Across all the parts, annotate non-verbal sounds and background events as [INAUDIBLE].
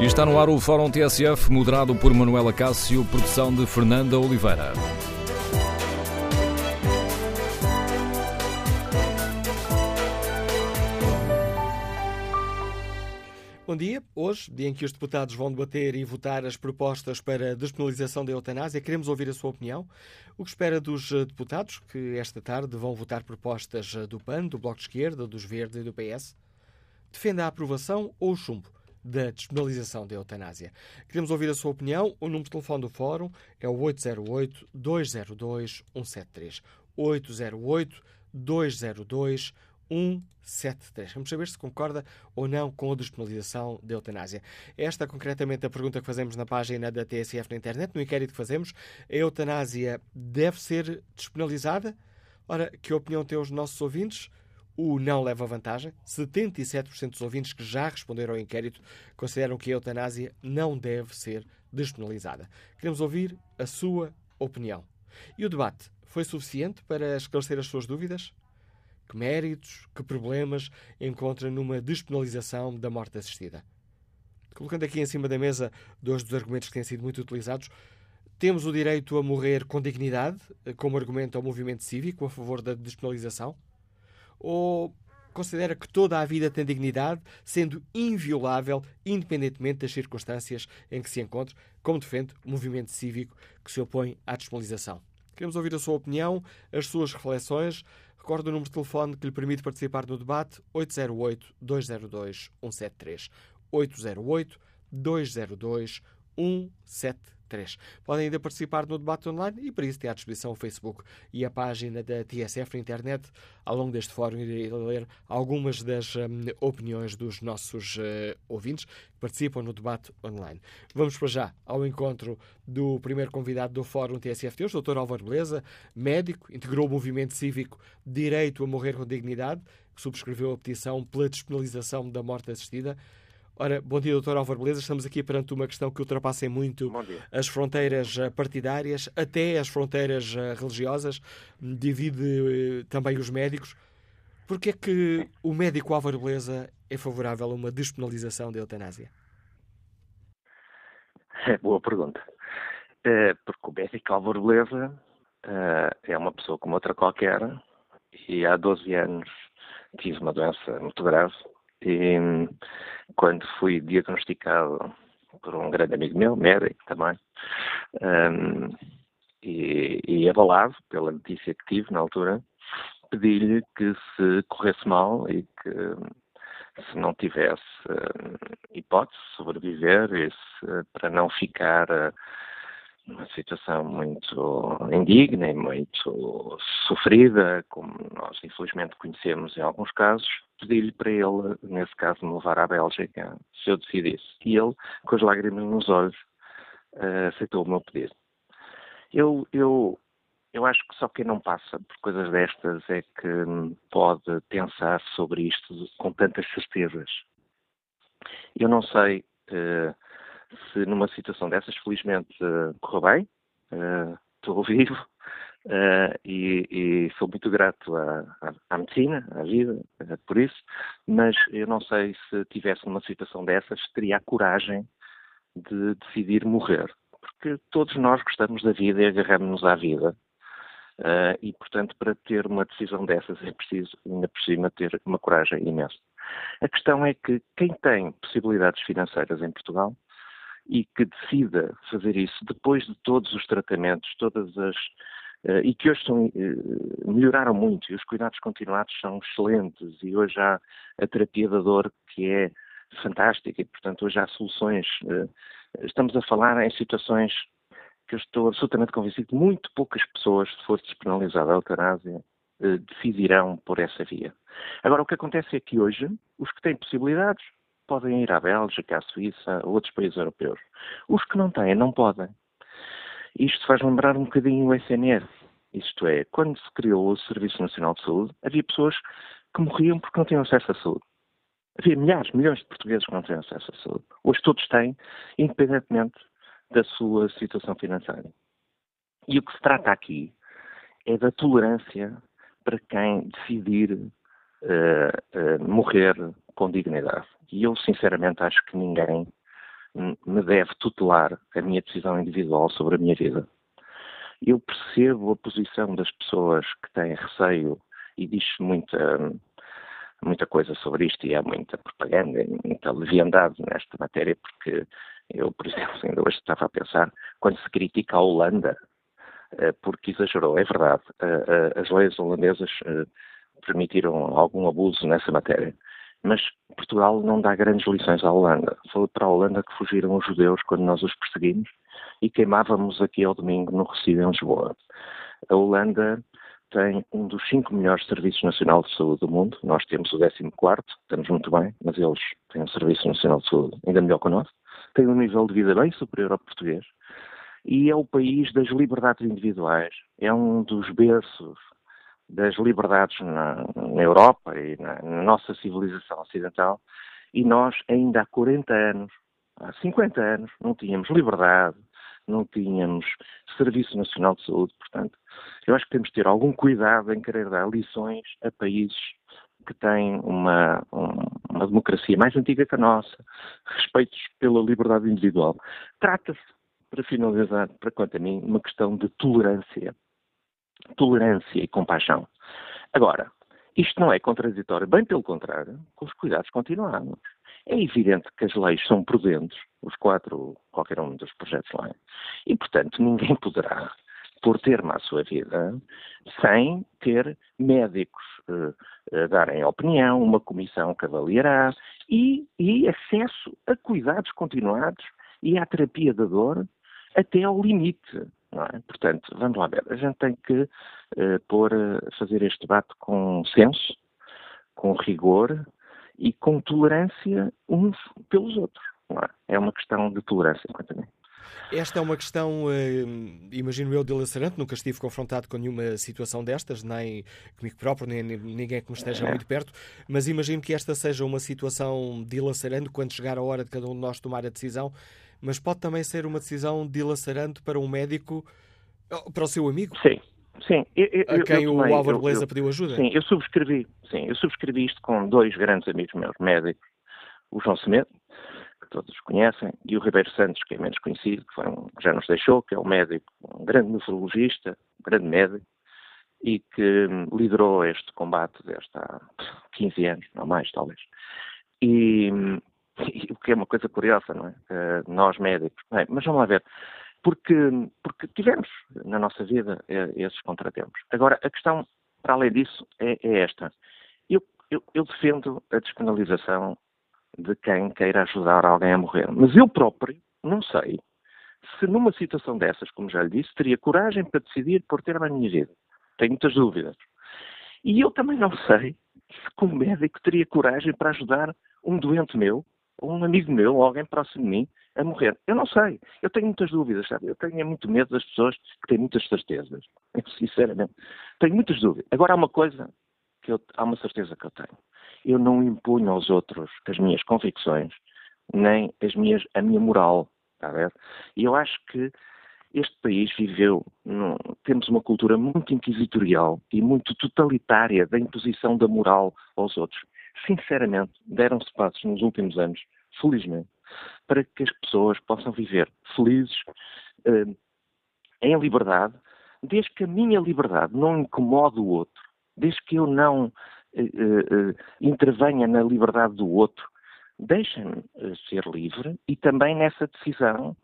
E está no ar o Fórum TSF, moderado por Manuela Cássio, produção de Fernanda Oliveira. Bom dia. Hoje, dia em que os deputados vão debater e votar as propostas para a despenalização da eutanásia, queremos ouvir a sua opinião. O que espera dos eh, deputados que esta tarde vão votar propostas eh, do PAN, do Bloco de Esquerda, dos Verdes e do PS? Defende a aprovação ou o chumbo da despenalização da eutanásia? Queremos ouvir a sua opinião. O número de telefone do Fórum é o 808-202-173. 808-202-173. 173. Vamos saber se concorda ou não com a despenalização da eutanásia. Esta, concretamente, a pergunta que fazemos na página da TSF na internet, no inquérito que fazemos. A eutanásia deve ser despenalizada? Ora, que opinião têm os nossos ouvintes? O não leva vantagem. 77% dos ouvintes que já responderam ao inquérito consideram que a eutanásia não deve ser despenalizada. Queremos ouvir a sua opinião. E o debate foi suficiente para esclarecer as suas dúvidas? Que méritos, que problemas encontra numa despenalização da morte assistida? Colocando aqui em cima da mesa dois dos argumentos que têm sido muito utilizados, temos o direito a morrer com dignidade, como argumento ao movimento cívico a favor da despenalização? Ou considera que toda a vida tem dignidade, sendo inviolável, independentemente das circunstâncias em que se encontre, como defende o movimento cívico que se opõe à despenalização? Queremos ouvir a sua opinião, as suas reflexões. Recordo o número de telefone que lhe permite participar no debate: 808-202-173. 808-202-173. 3. Podem ainda participar no debate online e para isso tem à disposição o Facebook e a página da TSF na internet. Ao longo deste fórum irei ler algumas das um, opiniões dos nossos uh, ouvintes que participam no debate online. Vamos para já ao encontro do primeiro convidado do Fórum TSF de hoje, o Dr. Álvaro Beleza, médico, integrou o movimento cívico Direito a Morrer com Dignidade, que subscreveu a petição pela despenalização da morte assistida. Ora, bom dia, doutor Álvaro Beleza. Estamos aqui perante uma questão que ultrapassa muito as fronteiras eh, partidárias, até as fronteiras eh, religiosas, divide eh, também os médicos. Porquê é que o médico Álvaro Beleza é favorável a uma despenalização da eutanásia? É boa pergunta. É, porque o médico Álvaro Beleza é uma pessoa como outra qualquer e há 12 anos tive uma doença muito grave e quando fui diagnosticado por um grande amigo meu, médico também, um, e, e abalado pela notícia que tive na altura, pedi-lhe que se corresse mal e que se não tivesse uh, hipótese de sobreviver, se, para não ficar uh, uma situação muito indigna e muito sofrida, como nós infelizmente conhecemos em alguns casos, pedi-lhe para ele, nesse caso, me levar à Bélgica, se eu decidisse. E ele, com as lágrimas nos olhos, uh, aceitou o meu pedido. Eu, eu, eu acho que só quem não passa por coisas destas é que pode pensar sobre isto com tantas certezas. Eu não sei uh, se numa situação dessas, felizmente, uh, correu bem, estou [LAUGHS] vivo, Uh, e, e, sou muito grato à, à, à medicina, à vida, por isso, mas eu não sei se tivesse numa situação dessas, teria a coragem de decidir morrer. Porque todos nós gostamos da vida e agarramos-nos à vida. Uh, e, portanto, para ter uma decisão dessas é preciso, ainda por cima, ter uma coragem imensa. A questão é que quem tem possibilidades financeiras em Portugal e que decida fazer isso depois de todos os tratamentos, todas as Uh, e que hoje são, uh, melhoraram muito e os cuidados continuados são excelentes e hoje há a terapia da dor que é fantástica e, portanto, hoje há soluções. Uh, estamos a falar em situações que eu estou absolutamente convencido que muito poucas pessoas, se fosse despenalizada a eutanásia, decidirão por essa via. Agora, o que acontece é que hoje, os que têm possibilidades podem ir à Bélgica, à Suíça, a outros países europeus. Os que não têm, não podem. Isto faz lembrar um bocadinho o SNS. Isto é, quando se criou o Serviço Nacional de Saúde, havia pessoas que morriam porque não tinham acesso à saúde. Havia milhares, milhões de portugueses que não tinham acesso à saúde. Hoje todos têm, independentemente da sua situação financeira. E o que se trata aqui é da tolerância para quem decidir uh, uh, morrer com dignidade. E eu, sinceramente, acho que ninguém me deve tutelar a minha decisão individual sobre a minha vida. Eu percebo a posição das pessoas que têm receio e diz muita, muita coisa sobre isto e há muita propaganda, muita leviandade nesta matéria, porque eu, por exemplo, [LAUGHS] ainda hoje estava a pensar, quando se critica a Holanda, eh, porque exagerou, é verdade, eh, eh, as leis holandesas permitiram algum abuso nessa matéria. Mas Portugal não dá grandes lições à Holanda. Foi para a Holanda que fugiram os judeus quando nós os perseguimos e queimávamos aqui ao domingo no Recife, em Lisboa. A Holanda tem um dos cinco melhores serviços nacional de saúde do mundo. Nós temos o 14, estamos muito bem, mas eles têm um Serviço Nacional de Saúde ainda melhor que o nosso. Tem um nível de vida bem superior ao português. E é o país das liberdades individuais. É um dos berços das liberdades na, na Europa e na, na, nossa civilização ocidental, e nós ainda há 40 anos, há 50 anos, não tínhamos liberdade, não tínhamos Serviço Nacional de Saúde, portanto, eu acho que temos de ter algum cuidado em querer dar lições a países que têm uma, uma democracia mais antiga que a nossa, respeitos pela liberdade individual. Trata-se, para finalizar, para quanto a mim, uma questão de tolerância tolerância e compaixão. Agora, isto não é contraditório, bem pelo contrário, com os cuidados continuados. É evidente que as leis são prudentes, os quatro, qualquer um dos projetos de lei, e, portanto, ninguém poderá pôr termo à sua vida sem ter médicos uh, darem opinião, uma comissão que avaliará e, e acesso a cuidados continuados e à terapia da dor até ao limite. É? Portanto, vamos lá ver, a gente tem que uh, pôr, uh, fazer este debate com senso, com rigor e com tolerância uns pelos outros. É? é? uma questão de tolerância, quanto a mim. Esta é uma questão, eh, imagino eu, dilacerante. Nunca estive confrontado com nenhuma situação destas, nem comigo próprio, nem ninguém que me esteja é. muito perto. Mas imagino que esta seja uma situação dilacerante quando chegar a hora de cada um de nós tomar a decisão mas pode também ser uma decisão dilacerante para um médico, oh, para o seu amigo? Sim. Sim, eu, eu, a quem eu, o Álvaro Beleza pediu ajuda? Sim, eu subscrevi, sim, eu subscrevi isto com dois grandes amigos meus, médicos, o João Semedo, que todos conhecem, e o Ribeiro Santos, que é menos conhecido, que, um, que já nos deixou, que é um médico, um grande nefrologista, um grande médico, e que liderou este combate desde há 15 anos, não mais, talvez. E, [LAUGHS] o que é uma coisa curiosa, não é? Uh, nós médicos. Bem, mas vamos lá ver. Porque, porque tivemos na nossa vida eh, esses contratempos. Agora, a questão, para além disso, é, é esta. Eu, eu, eu, defendo a despenalização de quem queira ajudar alguém a morrer. Mas eu próprio não sei se numa situação dessas, como já lhe disse, teria coragem para decidir por ter a minha vida. Tenho muitas dúvidas. E eu também não sei se como médico teria coragem para ajudar um doente meu um amigo meu, ou alguém próximo de mim, a morrer. Eu não sei. Eu tenho muitas dúvidas, sabe? Eu tenho muito medo das pessoas que têm muitas certezas. Eu, [LAUGHS] sinceramente. Tenho muitas dúvidas. Agora há uma coisa que eu, há uma certeza que eu tenho. Eu não impunho aos outros as minhas convicções, nem as minhas, a minha moral. Está a? E eu acho que este país viveu, num, temos uma cultura muito inquisitorial e muito totalitária da imposição da moral aos outros sinceramente, deram-se passos nos últimos anos, felizmente, para que as pessoas possam viver felizes, eh, em liberdade, desde que a minha liberdade não incomode o outro, desde que eu não eh, eh, intervenha na liberdade do outro, deixem-me ser livre e também nessa decisão,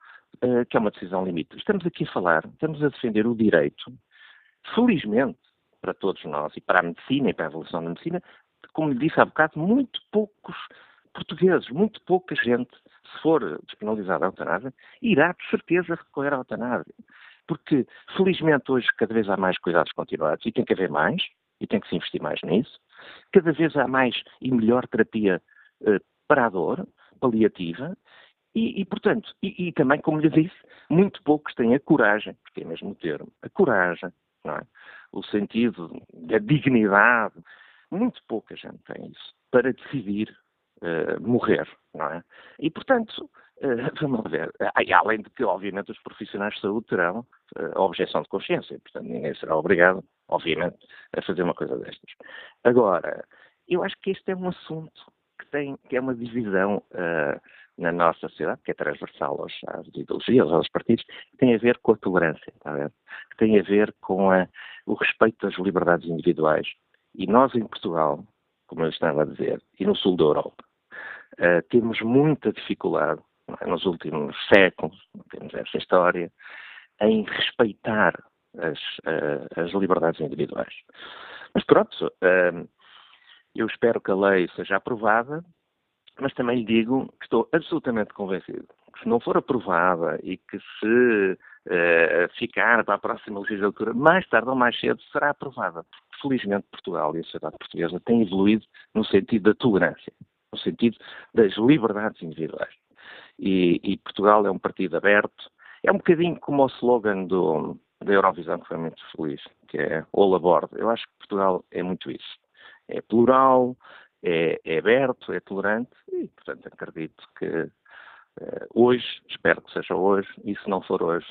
que é uma decisão limite. Estamos aqui a falar, estamos a defender o direito, felizmente, para todos nós e para a medicina e para a evolução da medicina, como lhe disse há bocado, muito poucos portugueses, muito pouca gente, se for despenalizada a eutanásia, irá de certeza recorrer à eutanásia. Porque, felizmente, hoje cada vez há mais cuidados continuados e tem que haver mais, e tem que se investir mais nisso. Cada vez há mais e melhor terapia eh, para a dor, paliativa, e, e portanto, e, e, também, como lhe disse, muito poucos têm a coragem, porque é mesmo o termo, a coragem, é? o sentido da dignidade, muito pouca gente tem isso para decidir uh, morrer, não é? E, portanto, uh, [LAUGHS] vamos ver, além de que, obviamente, os profissionais de saúde terão uh, objeção de consciência, portanto, ninguém será obrigado, obviamente, a fazer uma coisa destas. Agora, eu acho que este é um assunto que tem, que é uma divisão na nossa sociedade, que é transversal aos, às ideologias, aos partidos, que tem a ver com a tolerância, está a ver? que tem a ver com a, o respeito às liberdades individuais. E nós em Portugal, como eu estava a dizer, e no sul da Europa, uh, temos muita dificuldade, é? nos últimos séculos, temos essa história, em respeitar as, uh, as liberdades individuais. Mas pronto, uh, eu espero que a lei seja aprovada, mas também lhe digo que estou absolutamente convencido que se não for aprovada e que se ficar para a próxima legislatura, mais tarde ou mais cedo será aprovada. Felizmente Portugal e a sociedade portuguesa têm evoluído no sentido da tolerância, no sentido das liberdades individuais. E, e Portugal é um partido aberto, é um bocadinho como o slogan do, da Eurovisão, que foi muito feliz, que é All Aboard. Eu acho que Portugal é muito isso. É plural, é, é aberto, é tolerante e, portanto, acredito que uh, hoje, espero que seja hoje, e se não for hoje,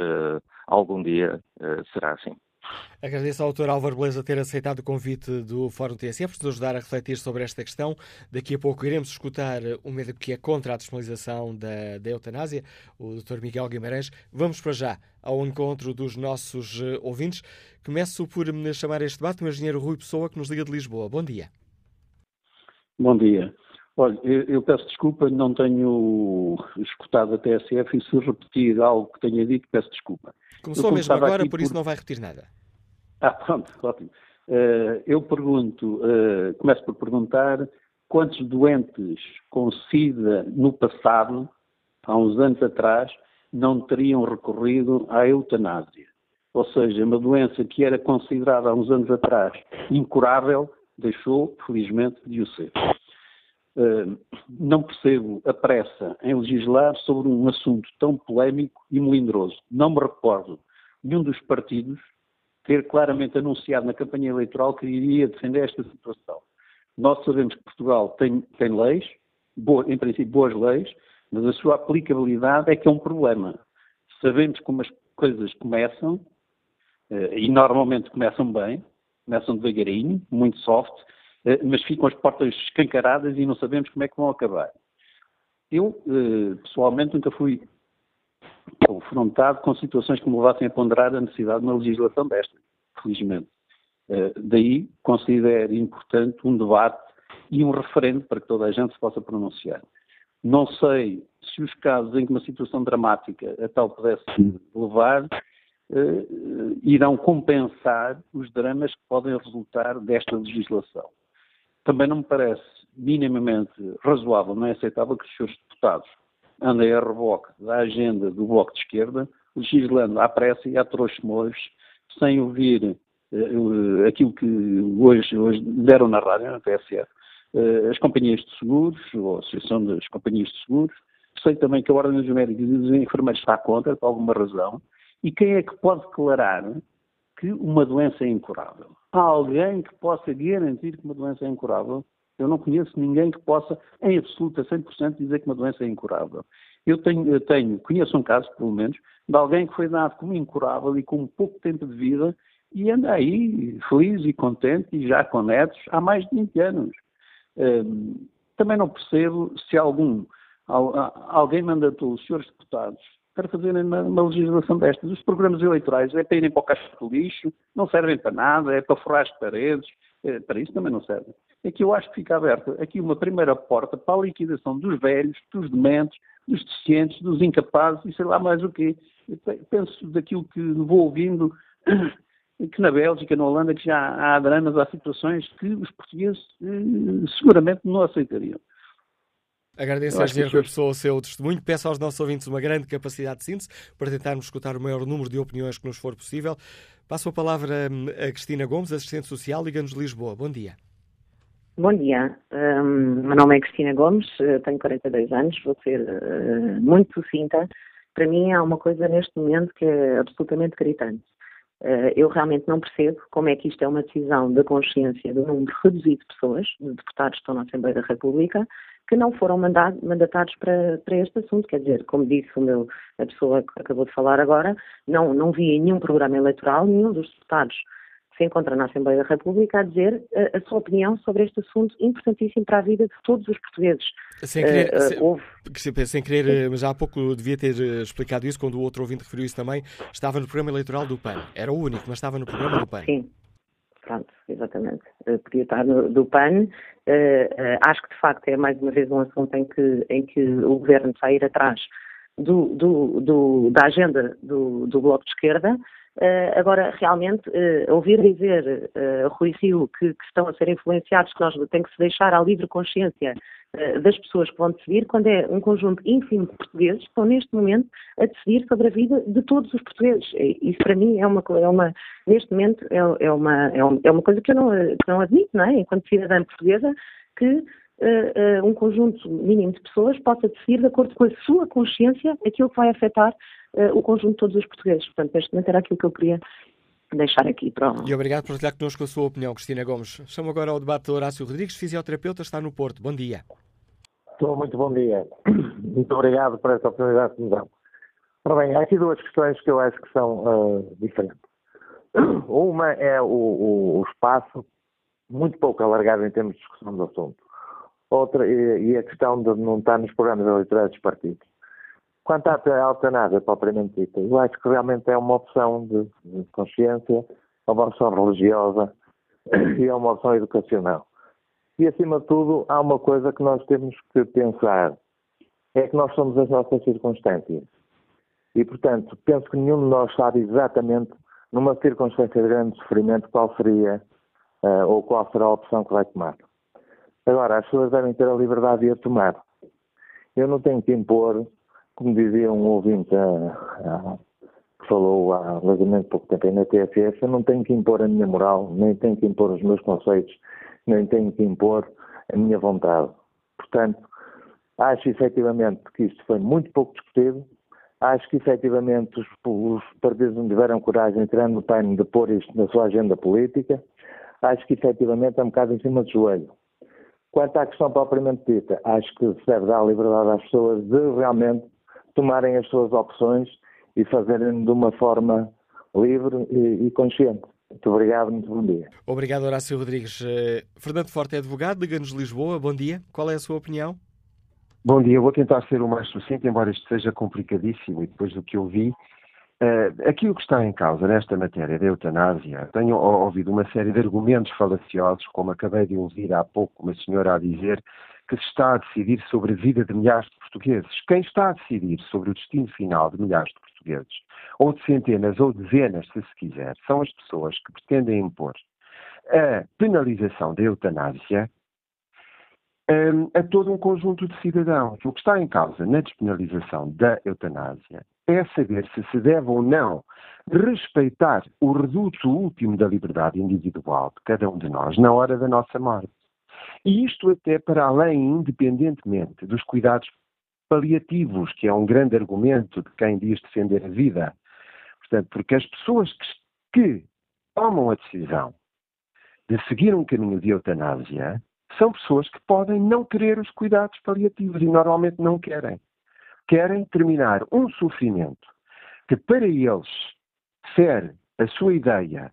uh, algum dia uh, será assim. Agradeço ao Dr. Álvaro Beleza ter aceitado o convite do Fórum TSF, por nos ajudar a refletir sobre esta questão. Daqui a pouco iremos escutar o médico que é contra a despenalização da, da eutanásia, o Dr. Miguel Guimarães. Vamos para já ao encontro dos nossos uh, ouvintes. Começo por me chamar este debate o engenheiro Rui Pessoa, que nos liga de Lisboa. Bom dia. Bom dia. Olha, eu, eu, peço desculpa, não tenho escutado a TSF e se repetir algo que tenha dito, peço desculpa. Começou mesmo agora, por isso não vai repetir nada. Ah, pronto, ótimo. Uh, eu pergunto, uh, começo por perguntar quantos doentes com SIDA no passado, há uns anos atrás, não teriam recorrido à eutanásia. Ou seja, uma doença que era considerada há uns anos atrás incurável, deixou, felizmente, de o ser. Uh, não percebo a pressa em legislar sobre um assunto tão polémico e melindroso. Não me recordo nenhum dos partidos ter claramente anunciado na campanha eleitoral que iria defender esta situação. Nós sabemos que Portugal tem, tem leis, em princípio boas leis, mas a sua aplicabilidade é que é um problema. Sabemos como as coisas começam, uh, e normalmente começam bem, começam devagarinho, muito soft, eh, mas ficam as portas escancaradas e não sabemos como é que vão acabar. Eu, eh, pessoalmente, nunca fui confrontado com situações que me levassem a ponderar a necessidade de uma legislação desta, felizmente. Eh, daí considero importante um debate e um referendo para que toda a gente se possa pronunciar. Não sei se os casos em que uma situação dramática a tal pudesse levar irão compensar os dramas que podem resultar desta legislação. Também não me parece minimamente razoável, não é aceitável que os seus deputados andem a reboque da agenda do Bloco de Esquerda, legislando à pressa e a trochemores, sem ouvir uh, aquilo que hoje, hoje deram na rádio, na TSF, uh, as companhias de seguros, ou a Associação das Companhias de Seguros, sei também que a Ordem dos Médicos e dos Enfermeiros está contra, por alguma razão, e quem é que pode declarar que uma doença é incurável? Há alguém que possa garantir que uma doença é incurável? Eu não conheço ninguém que possa, em absoluta 100%, dizer que uma doença é incurável. Eu tenho, eu tenho, conheço um caso, pelo menos, de alguém que foi dado como incurável e com pouco tempo de vida e anda aí feliz e contente e já com netos há mais de 20 anos. Hum, também não percebo se algum, alguém mandatou os senhores deputados para fazerem uma, uma, legislação destas. Os programas eleitorais é para irem para o caixo de lixo, não servem para nada, é para forrar as paredes, é, para isso também não servem. É que eu acho que fica aberta aqui uma primeira porta para a liquidação dos velhos, dos dementes, dos deficientes, dos incapazes e sei lá mais o quê. Penso daquilo que vou ouvindo, [COUGHS] que na Bélgica, na Holanda, que já há dramas, há situações que os portugueses eh, seguramente não aceitariam. Agradeço a Engenheiro Rui Pessoa o seu testemunho. Peço aos nossos ouvintes uma grande capacidade de síntese para tentarmos escutar o maior número de opiniões que nos for possível. Passo a palavra hum, a Cristina Gomes, assistente social, Liga-nos Lisboa. Bom dia. Bom dia. Um, meu nome é Cristina Gomes, eh, tenho 42 anos, vou ser uh, muito sucinta. Para mim há uma coisa neste momento que é absolutamente gritante. Uh, eu realmente não percebo como é que isto é uma decisão da consciência de um número reduzido de pessoas, de deputados que estão na Assembleia da República, que não foram mandado, mandatados para, para este assunto. Quer dizer, como disse o meu, a pessoa que acabou de falar agora, não, não vi em nenhum programa eleitoral nenhum dos deputados se encontra na Assembleia da República a dizer uh, a sua opinião sobre este assunto importantíssimo para a vida de todos os portugueses. Sem querer, uh, sem, houve... sem querer mas há pouco devia ter explicado isso, quando o outro ouvinte referiu isso também, estava no programa eleitoral do PAN. Era o único, mas estava no programa do PAN. Sim. Pronto, exatamente. Uh, podia estar no, do PAN. Uh, acho que, de facto, é mais uma vez um assunto em que, em que o Governo está a ir atrás do, do, do, da agenda do, do Bloco de Esquerda. Agora, realmente, ouvir dizer Rui Rio que, que, estão a ser influenciados, que nós tem que se deixar à livre consciência das pessoas que vão decidir, quando é um conjunto ínfimo de portugueses que estão neste momento a decidir sobre a vida de todos os portugueses. Isso para mim é uma, é uma neste momento é, é, uma, é, é uma coisa que eu não, que não admito, não é? Enquanto cidadã portuguesa, que uh, um conjunto mínimo de pessoas possa decidir de acordo com a sua consciência aquilo que vai afetar uh, o conjunto de todos os portugueses. Portanto, neste momento era aquilo que eu queria deixar aqui para E obrigado por partilhar connosco a sua opinião, Cristina Gomes. Chamo agora ao debate do Horácio Rodrigues, fisioterapeuta, está no Porto. Bom dia. Estou muito bom dia. [CLEARS THROAT] Muito obrigado por esta oportunidade que me dão. Ora bem, há aqui duas questões que eu acho que são uh, diferentes. [CLEARS THROAT] Uma é o, o, o, espaço muito pouco alargado em termos de discussão do assunto. Outra, e, a questão de não estar nos programas eleitorais dos partidos. Quanto à eutanásia propriamente dita, eu acho que realmente é uma opção de, de consciência, é uma opção religiosa e é uma opção educacional. E, acima de tudo, há uma coisa que nós temos que pensar: é que nós somos as nossas circunstâncias. E, portanto, penso que nenhum de nós sabe exatamente, numa circunstância de grande sofrimento, qual seria uh, ou qual será a opção que vai tomar. Agora, as pessoas devem ter a liberdade de a tomar. Eu não tenho que impor como dizia um ouvinte que falou há relativamente pouco tempo aí na TFS, eu não tenho que impor a minha moral, nem tenho que impor os meus conceitos, nem tenho que impor a minha vontade. Portanto, acho efetivamente que isto foi muito pouco discutido, acho que efetivamente os, os partidos não tiveram coragem, tirando o time, de pôr isto na sua agenda política, acho que efetivamente é um bocado em cima do joelho. Quanto à questão propriamente dita, acho que se deve dar a liberdade às pessoas de realmente tomarem as suas opções e fazerem de uma forma livre e, e consciente. Muito obrigado, muito bom dia. Obrigado, Horácio Rodrigues. Uh, Fernando Forte é advogado, Liga-nos Lisboa. Bom dia. Qual é a sua opinião? Bom dia. Vou tentar ser o mais sucinto, embora isto seja complicadíssimo e depois do que eu vi. Uh, aquilo que está em causa nesta matéria da eutanásia, tenho ouvido uma série de argumentos falaciosos, como acabei de ouvir há pouco uma senhora a dizer que se está a decidir sobre a vida de milhares de portugueses. Quem está a decidir sobre o destino final de milhares de portugueses, ou de centenas ou dezenas, se se quiser, são as pessoas que pretendem impor a penalização da eutanásia um, a todo um conjunto de cidadãos. O que está em causa na despenalização da eutanásia é saber se se deve ou não respeitar o reduto último da liberdade individual de cada um de nós na hora da nossa morte. E isto até para além, independentemente dos cuidados paliativos, que é um grande argumento de quem diz defender a vida. Portanto, porque as pessoas que, que tomam a decisão de seguir um caminho de eutanásia são pessoas que podem não querer os cuidados paliativos e normalmente não querem. Querem terminar um sofrimento que para eles ser a sua ideia,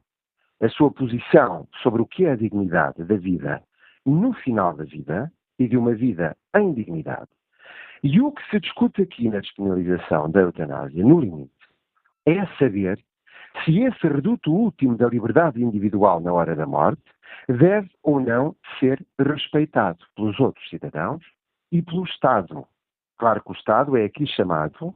a sua posição sobre o que é a dignidade da vida no final da vida e de uma vida em dignidade. E o que se discute aqui na despenalização da eutanásia, no limite, é saber se esse reduto último da liberdade individual na hora da morte deve ou não ser respeitado pelos outros cidadãos e pelo Estado. Claro que o Estado é aqui chamado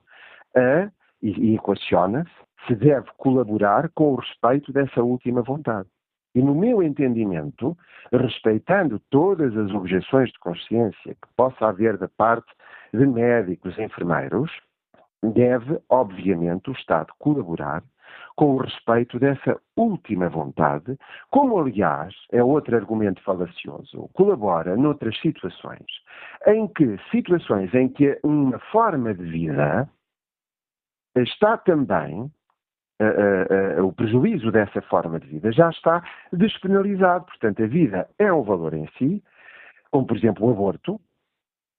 a, e, equaciona-se, se deve colaborar com o respeito dessa última vontade. E no meu entendimento, respeitando todas as objeções de consciência que possa haver da parte de médicos e enfermeiros, deve, obviamente, o Estado colaborar com o respeito dessa última vontade, como, aliás, é outro argumento falacioso, colabora noutras situações, em que situações em que uma forma de vida está também uh, uh, o prejuízo dessa forma de vida já está despenalizado. Portanto, a vida é um valor em si, como por exemplo o aborto,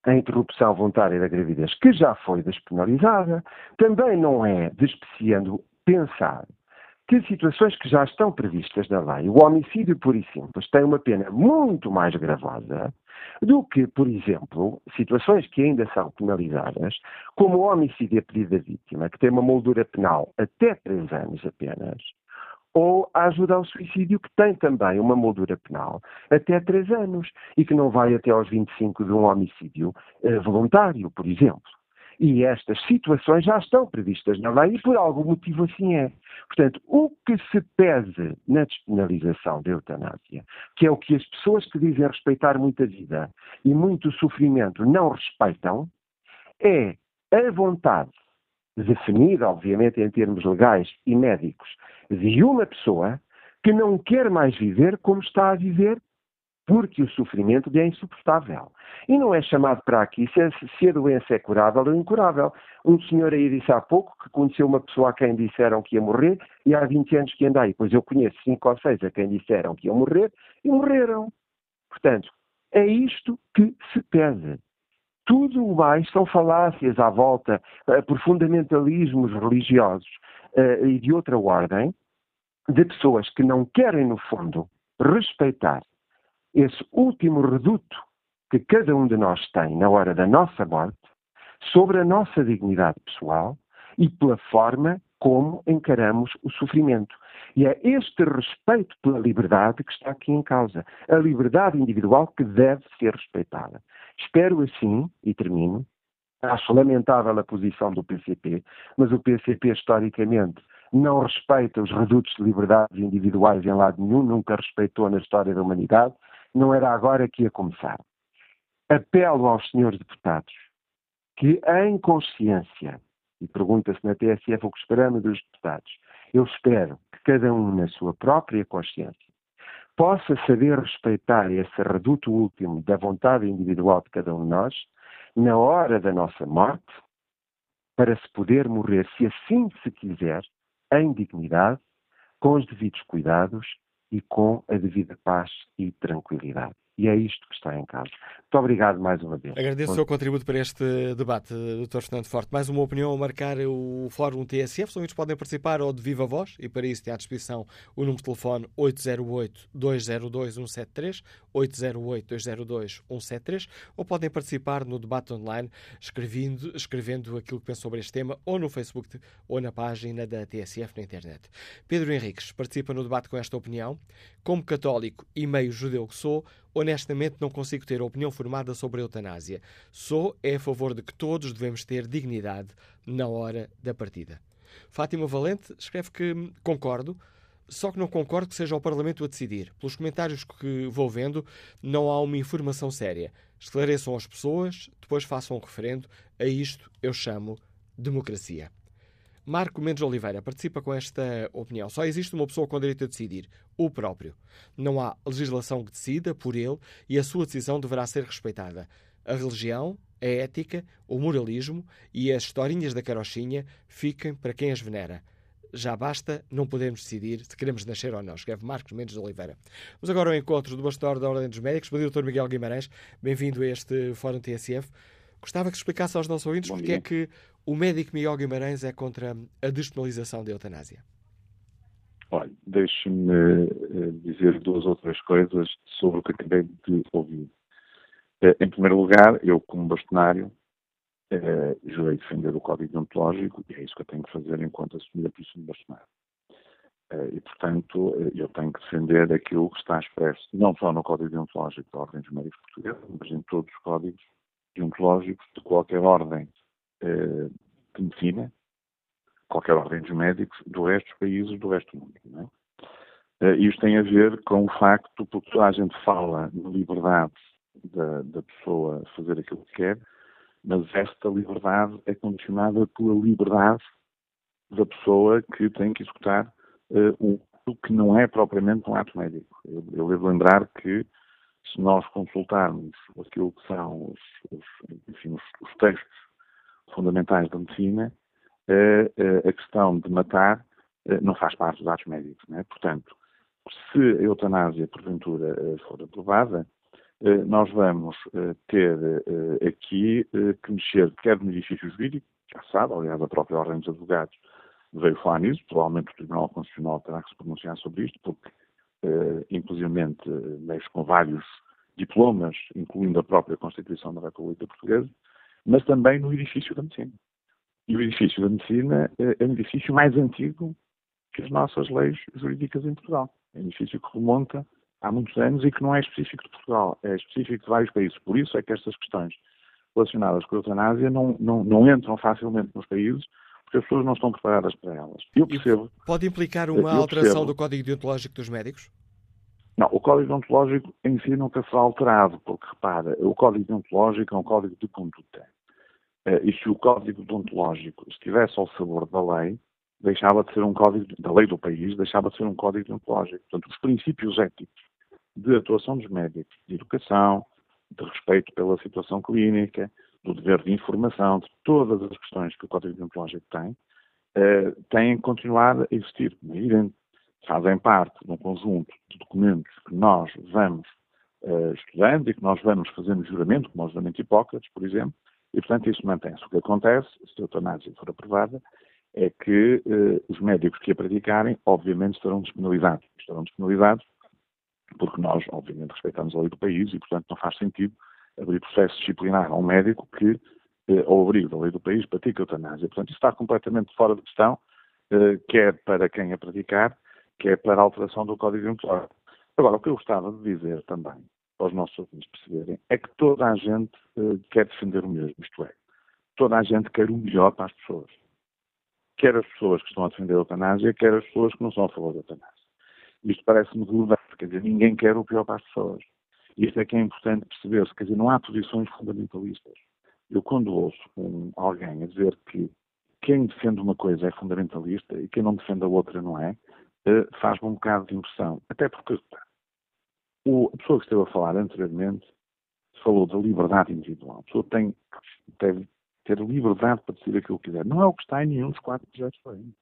a interrupção voluntária da gravidez, que já foi despenalizada, também não é despreciando pensar que situações que já estão previstas na lei, o homicídio puro e simples, tem uma pena muito mais gravosa do que, por exemplo, situações que ainda são penalizadas, como o homicídio a pedido da vítima, que tem uma moldura penal até três anos apenas, ou a ajuda ao suicídio, que tem também uma moldura penal até três anos e que não vai até aos 25 de um homicídio eh, voluntário, por exemplo. E estas situações já estão previstas na lei e por algum motivo assim é. Portanto, o que se pese na despenalização da eutanásia, que é o que as pessoas que dizem respeitar muita vida e muito sofrimento não respeitam, é a vontade definida, obviamente, em termos legais e médicos, de uma pessoa que não quer mais viver como está a viver porque o sofrimento lhe é insuportável. E não é chamado para aqui se a, doença é curável ou incurável. Um senhor aí disse há pouco que conheceu uma pessoa a quem disseram que ia morrer e há 20 anos que anda aí. Pois eu conheço cinco ou seis a quem disseram que iam morrer e morreram. Portanto, é isto que se pede. Tudo o mais são falácias à volta, uh, por fundamentalismos religiosos uh, e de outra ordem, de pessoas que não querem, no fundo, respeitar esse último reduto que cada um de nós tem na hora da nossa morte sobre a nossa dignidade pessoal e pela forma como encaramos o sofrimento. E é este respeito pela liberdade que está aqui em causa. A liberdade individual que deve ser respeitada. Espero assim, e termino, acho lamentável a posição do PCP, mas o PCP historicamente não respeita os redutos de liberdades individuais em lado nenhum, nunca respeitou na história da humanidade, não era agora que ia começar. Apelo aos senhores deputados que, em consciência, e pergunta-se na TSF o que esperamos dos deputados, eu espero que cada um, na sua própria consciência, possa saber respeitar esse reduto último da vontade individual de cada um de nós, na hora da nossa morte, para se poder morrer, se assim se quiser, em dignidade, com os devidos cuidados e com a devida paz e tranquilidade. E é isto que está em causa. Muito obrigado mais uma vez. Agradeço Bom... o seu contributo para este debate, Dr. Fernando Forte. Mais uma opinião a marcar o Fórum TSF. Os ouvintes podem participar ou de viva voz, e para isso tem à disposição o número de telefone 808-202-173, 808-202-173, ou podem participar no debate online escrevendo, escrevendo aquilo que pensam sobre este tema, ou no Facebook ou na página da TSF na internet. Pedro Henriques participa no debate com esta opinião. Como católico e meio judeu que sou, honestamente não consigo ter opinião formada sobre a eutanásia. Sou é a favor de que todos devemos ter dignidade na hora da partida. Fátima Valente escreve que concordo, só que não concordo que seja o Parlamento a decidir. Pelos comentários que vou vendo, não há uma informação séria. Esclareçam as pessoas, depois façam um referendo. A isto eu chamo democracia. Marco Mendes Oliveira participa com esta opinião. Só existe uma pessoa com direito a decidir, o próprio. Não há legislação que decida por ele e a sua decisão deverá ser respeitada. A religião, a ética, o moralismo e as historinhas da carochinha fiquem para quem as venera. Já basta, não podemos decidir se queremos nascer ou não, escreve Marcos Mendes de Oliveira. Vamos agora ao encontro do Bastor da Ordem dos Médicos. Bom dia, Dr. Miguel Guimarães. Bem-vindo a este Fórum TSF. Gostava que explicasse aos nossos ouvintes porque é que o médico Miguel Guimarães é contra a despenalização da eutanásia. Olha, deixe-me uh, dizer duas ou três coisas sobre o que acabei de ouvir. Uh, em primeiro lugar, eu, como bastonário, uh, jurei defender o Código Deontológico e é isso que eu tenho que fazer enquanto assumir a posição de bastonário. E, portanto, eu tenho que defender aquilo que está expresso, não só no Código Deontológico da Ordem dos Médicos Portugueses, mas em todos os códigos deontológicos de qualquer ordem eh, de medicina, qualquer ordem dos médicos, do resto dos países, do resto do mundo. É? Uh, isto tem a ver com o facto, porque toda a gente fala na liberdade da, da pessoa fazer aquilo que quer, mas esta liberdade é condicionada pela liberdade da pessoa que tem que executar uh, um que não é propriamente um ato médico. Eu, eu devo lembrar que se nós consultarmos aquilo que são os, os, enfim, os, os textos fundamentais da medicina, a questão de matar eh, não faz parte dos atos médicos. É? Portanto, se a eutanásia, porventura, for aprovada, nós vamos ter aqui que mexer, quer no edifício jurídico, já sabe, aliás, a própria Ordem dos Advogados veio falar nisso, provavelmente o Tribunal Constitucional terá que se pronunciar sobre isto, porque, uh, inclusivamente, mexe com vários diplomas, incluindo a própria Constituição da República Portuguesa, mas também no edifício da medicina. E o edifício da medicina é um edifício mais antigo que as nossas leis jurídicas em Portugal. É um edifício que remonta há muitos anos e que não é específico de Portugal, é específico de vários países. Por isso é que estas questões relacionadas com a eutanásia não, não, não entram facilmente nos países, porque as pessoas não estão preparadas para elas. Eu percebo. E pode implicar uma alteração do Código Deontológico dos Médicos? Não, o Código Deontológico em si nunca será alterado, porque repara, o Código Deontológico é um código de conduta. Eh, e se o Código Deontológico estivesse ao sabor da lei, deixava de ser um código da lei do país, deixava de ser um código deontológico. Portanto, os princípios éticos de atuação dos médicos, de educação, de respeito pela situação clínica, do dever de informação, de todas as questões que o código deontológico tem, eh, têm que continuar a existir. É evidente, fazem parte de um conjunto de documentos que nós vamos uh, estudando e que nós vamos fazendo juramento, como o juramento Hipócrates, por exemplo, e, portanto, isso mantém-se. O que acontece, se a eutanásia for aprovada, é que uh, os médicos que a praticarem, obviamente, estarão despenalizados. Estarão despenalizados porque nós, obviamente, respeitamos a lei do país e, portanto, não faz sentido abrir processo disciplinar a um médico que, uh, ao abrigo da lei do país, pratica eutanásia. Portanto, isso está completamente fora de questão, uh, quer para quem a praticar, quer para a alteração do Código Deontológico. Agora, o que eu gostava de dizer também, para os nossos ouvintes perceberem, é que toda a gente quer defender o mesmo, isto é, toda a gente quer o melhor para as pessoas quer as pessoas que estão a defender a eutanásia, quer as pessoas que não são a favor da eutanásia. Isto parece-me relevante, quer dizer, ninguém quer o pior para as pessoas. Isto é que é importante perceber-se, quer dizer, não há posições fundamentalistas. Eu, quando ouço um, alguém a dizer que quem defende uma coisa é fundamentalista e quem não defende a outra não é, eh, faz-me um bocado de impressão. Até porque o, a pessoa que esteve a falar anteriormente falou da liberdade individual. A pessoa tem, deve ter liberdade para decidir aquilo que quiser. Não é o que está em nenhum dos quatro projetos de lei.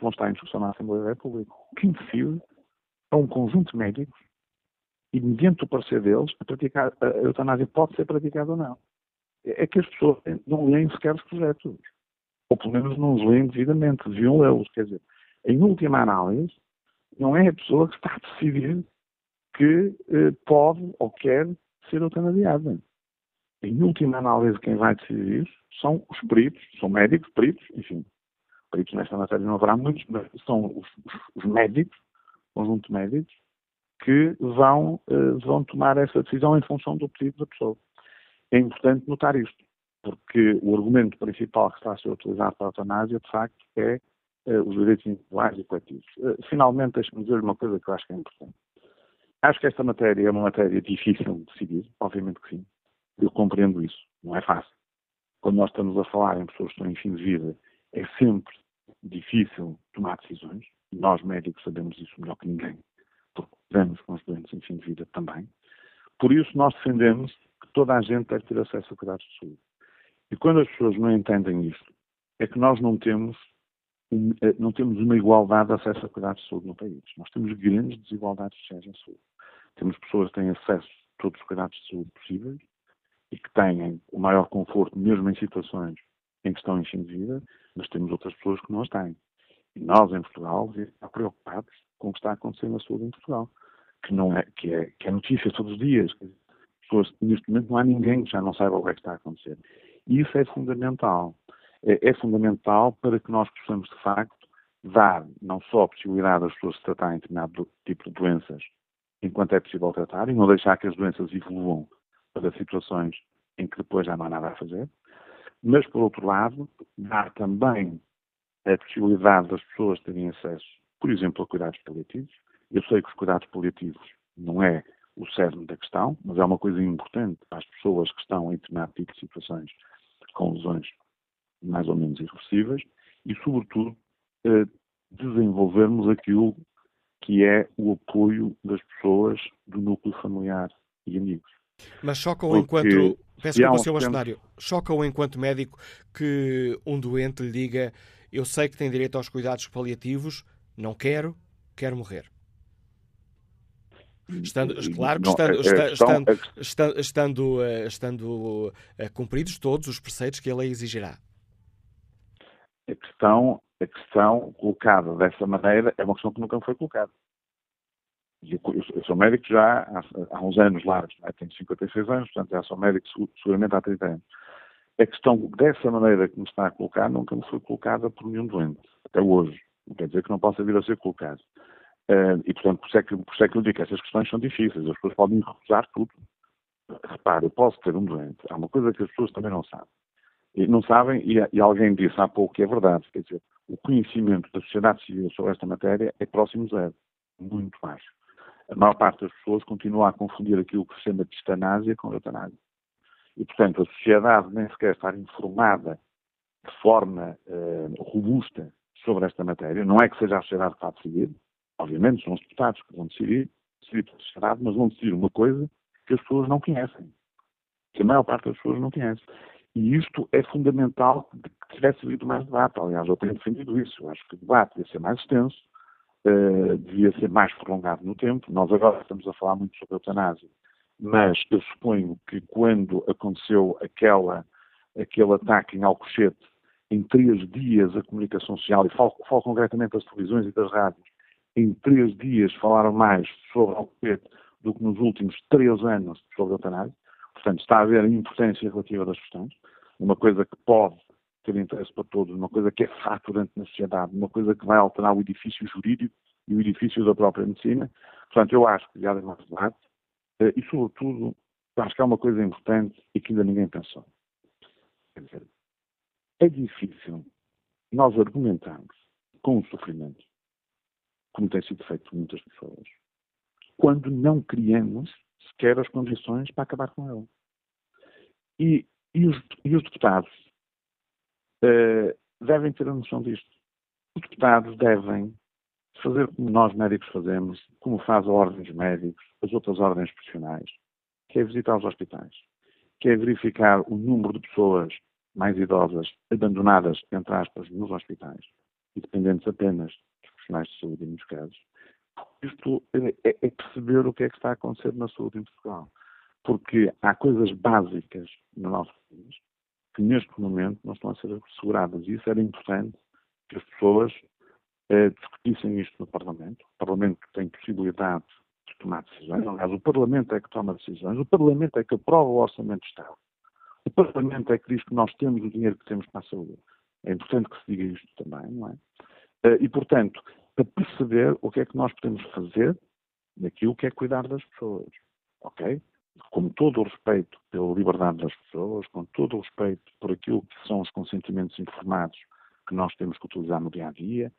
Vão estar em discussão na Assembleia da República. Quem decide é um conjunto de médicos e, mediante o parecer deles, a, praticar, a eutanásia pode ser praticada ou não. É, é que as pessoas não leem sequer os projetos. Ou pelo menos não os leem devidamente, deviam lê-los. Quer dizer, em última análise, não é a pessoa que está a decidir que eh, pode ou quer ser eutanasiada. Em última análise, quem vai decidir isso são os peritos, são médicos, peritos, enfim, peritos nesta matéria não haverá muitos, mas são os, os, os médicos, conjunto de médicos, que vão, uh, vão tomar essa decisão em função do pedido da pessoa. É importante notar isto, porque o argumento principal que está a ser utilizado para a eutanásia, de facto, é uh, os direitos individuais e coletivos. Uh, finalmente, deixe-me dizer uma coisa que eu acho que é importante. Acho que esta matéria é uma matéria difícil de decidir, obviamente que sim. Eu compreendo isso, não é fácil quando nós estamos a falar em pessoas que estão em fim de vida, é sempre difícil tomar decisões. Nós, médicos, sabemos isso melhor que ninguém, vemos com os doentes em fim de vida também. Por isso, nós defendemos que toda a gente deve ter acesso a cuidados de saúde. E quando as pessoas não entendem isto, é que nós não temos, eh, não temos uma igualdade de acesso a cuidados de saúde no país. Nós temos grandes desigualdades sociais em saúde. Temos pessoas que têm acesso a todos os cuidados de saúde possíveis e que têm o maior conforto, mesmo em situações em que estão em fim de vida, mas temos outras pessoas que não as têm. E nós, em Portugal, estamos preocupados com o que está acontecendo na saúde em Portugal, que, não é, que, é, que é notícia todos os dias. Pessoas, neste momento não há ninguém que já não saiba o que é que está a acontecer. E isso é fundamental. É, é fundamental para que nós possamos, de facto, dar não só a possibilidade das pessoas se tratarem de determinado tipo de doenças enquanto é possível tratar e não deixar que as doenças evoluam para situações em que depois já não há nada a fazer, mas, por outro lado, dar também a possibilidade das pessoas terem acesso, por exemplo, a cuidados paliativos. Eu sei que os cuidados paliativos não é o cerne da questão, mas é uma coisa importante para as pessoas que estão em determinado tipo de situações com lesões mais ou menos irreversíveis e, sobretudo, eh, desenvolvermos aquilo que é o apoio das pessoas do núcleo familiar e amigos. Mas choca-o enquanto. Peço desculpa, Sr. Bastonário. Choca-o enquanto médico que um doente lhe diga: Eu sei que tem direito aos cuidados paliativos, não quero, quero morrer. Estando, claro que estando, estando, estando, estando, estando, cumpridos todos os preceitos que a lei exigirá. A questão, a questão colocada dessa maneira é uma questão que nunca me foi colocada. Eu, eu, sou médico já há, há uns anos largos, né? tenho 56 anos, portanto já sou médico seguramente há 30 anos. A questão dessa maneira que me está a colocar nunca me foi colocada por nenhum doente, até hoje. Não quer dizer que não possa vir a ser colocado. Uh, e, portanto, por isso, é que, por isso é que eu digo que essas questões são difíceis. As pessoas podem recusar tudo. Repare, eu posso ter um doente. Há uma coisa que as pessoas também não sabem. E não sabem, e, e alguém disse há pouco que é verdade. Quer dizer, o conhecimento da sociedade civil sobre esta matéria é próximo zero. Muito baixo. A maior parte das pessoas continua a confundir aquilo que se chama de estanásia com eutanásia. E, portanto, a sociedade nem sequer está informada de forma uh, robusta sobre esta matéria. Não é que seja a sociedade que está a decidir, obviamente são os deputados que vão decidir, decidir pela sociedade, mas vão decidir uma coisa que as pessoas não conhecem, que a maior parte das pessoas não conhece. E isto é fundamental que tivesse havido mais debate. Aliás, eu tenho defendido isso. Eu acho que o debate devia ser mais extenso, uh, devia ser mais prolongado no tempo. Nós agora estamos a falar muito sobre a eutanásia, mas eu suponho que quando aconteceu aquela, aquele ataque em Alcochete, em três dias a comunicação social, e falo, falo concretamente das televisões e das rádios, em três dias falaram mais sobre Alcochete do que nos últimos três anos sobre a eutanásia. Portanto, está a haver a importância relativa das questões, uma coisa que pode ter interesse para todos, uma coisa que é faturante na sociedade, uma coisa que vai alterar o edifício jurídico e o edifício da própria medicina. Portanto, eu acho que já haver mais debate eh, e, sobretudo, acho que há uma coisa importante e que ainda ninguém pensou. Quer dizer, é difícil nós argumentarmos com o sofrimento, como tem sido feito por muitas pessoas, quando não criamos sequer as condições para acabar com ele. E, e, os, e os, deputados uh, devem ter a noção disto. Os deputados devem fazer como nós médicos fazemos, como faz a ordem dos médicos, as outras ordens profissionais, que é visitar os hospitais, que é verificar o número de pessoas mais idosas abandonadas, entre aspas, nos hospitais, e dependentes apenas dos profissionais de saúde, em muitos casos, isto é, é, é, perceber o que é que está a acontecer na saúde em Portugal. Porque há coisas básicas no nosso país que neste momento não estão a ser asseguradas. E isso era importante que as pessoas eh, discutissem isto no Parlamento. O Parlamento tem possibilidade de tomar decisões. Aliás, o Parlamento é que toma decisões. O Parlamento é que aprova o Orçamento de Estado. O Parlamento é que diz que nós temos o dinheiro que temos para a saúde. É importante que se diga isto também, não é? Eh, e, portanto, para perceber o que é que nós podemos fazer naquilo que é cuidar das pessoas. Ok? Com todo o respeito pela liberdade das pessoas, com todo o respeito por aquilo que são os consentimentos informados que nós temos que utilizar no dia a dia,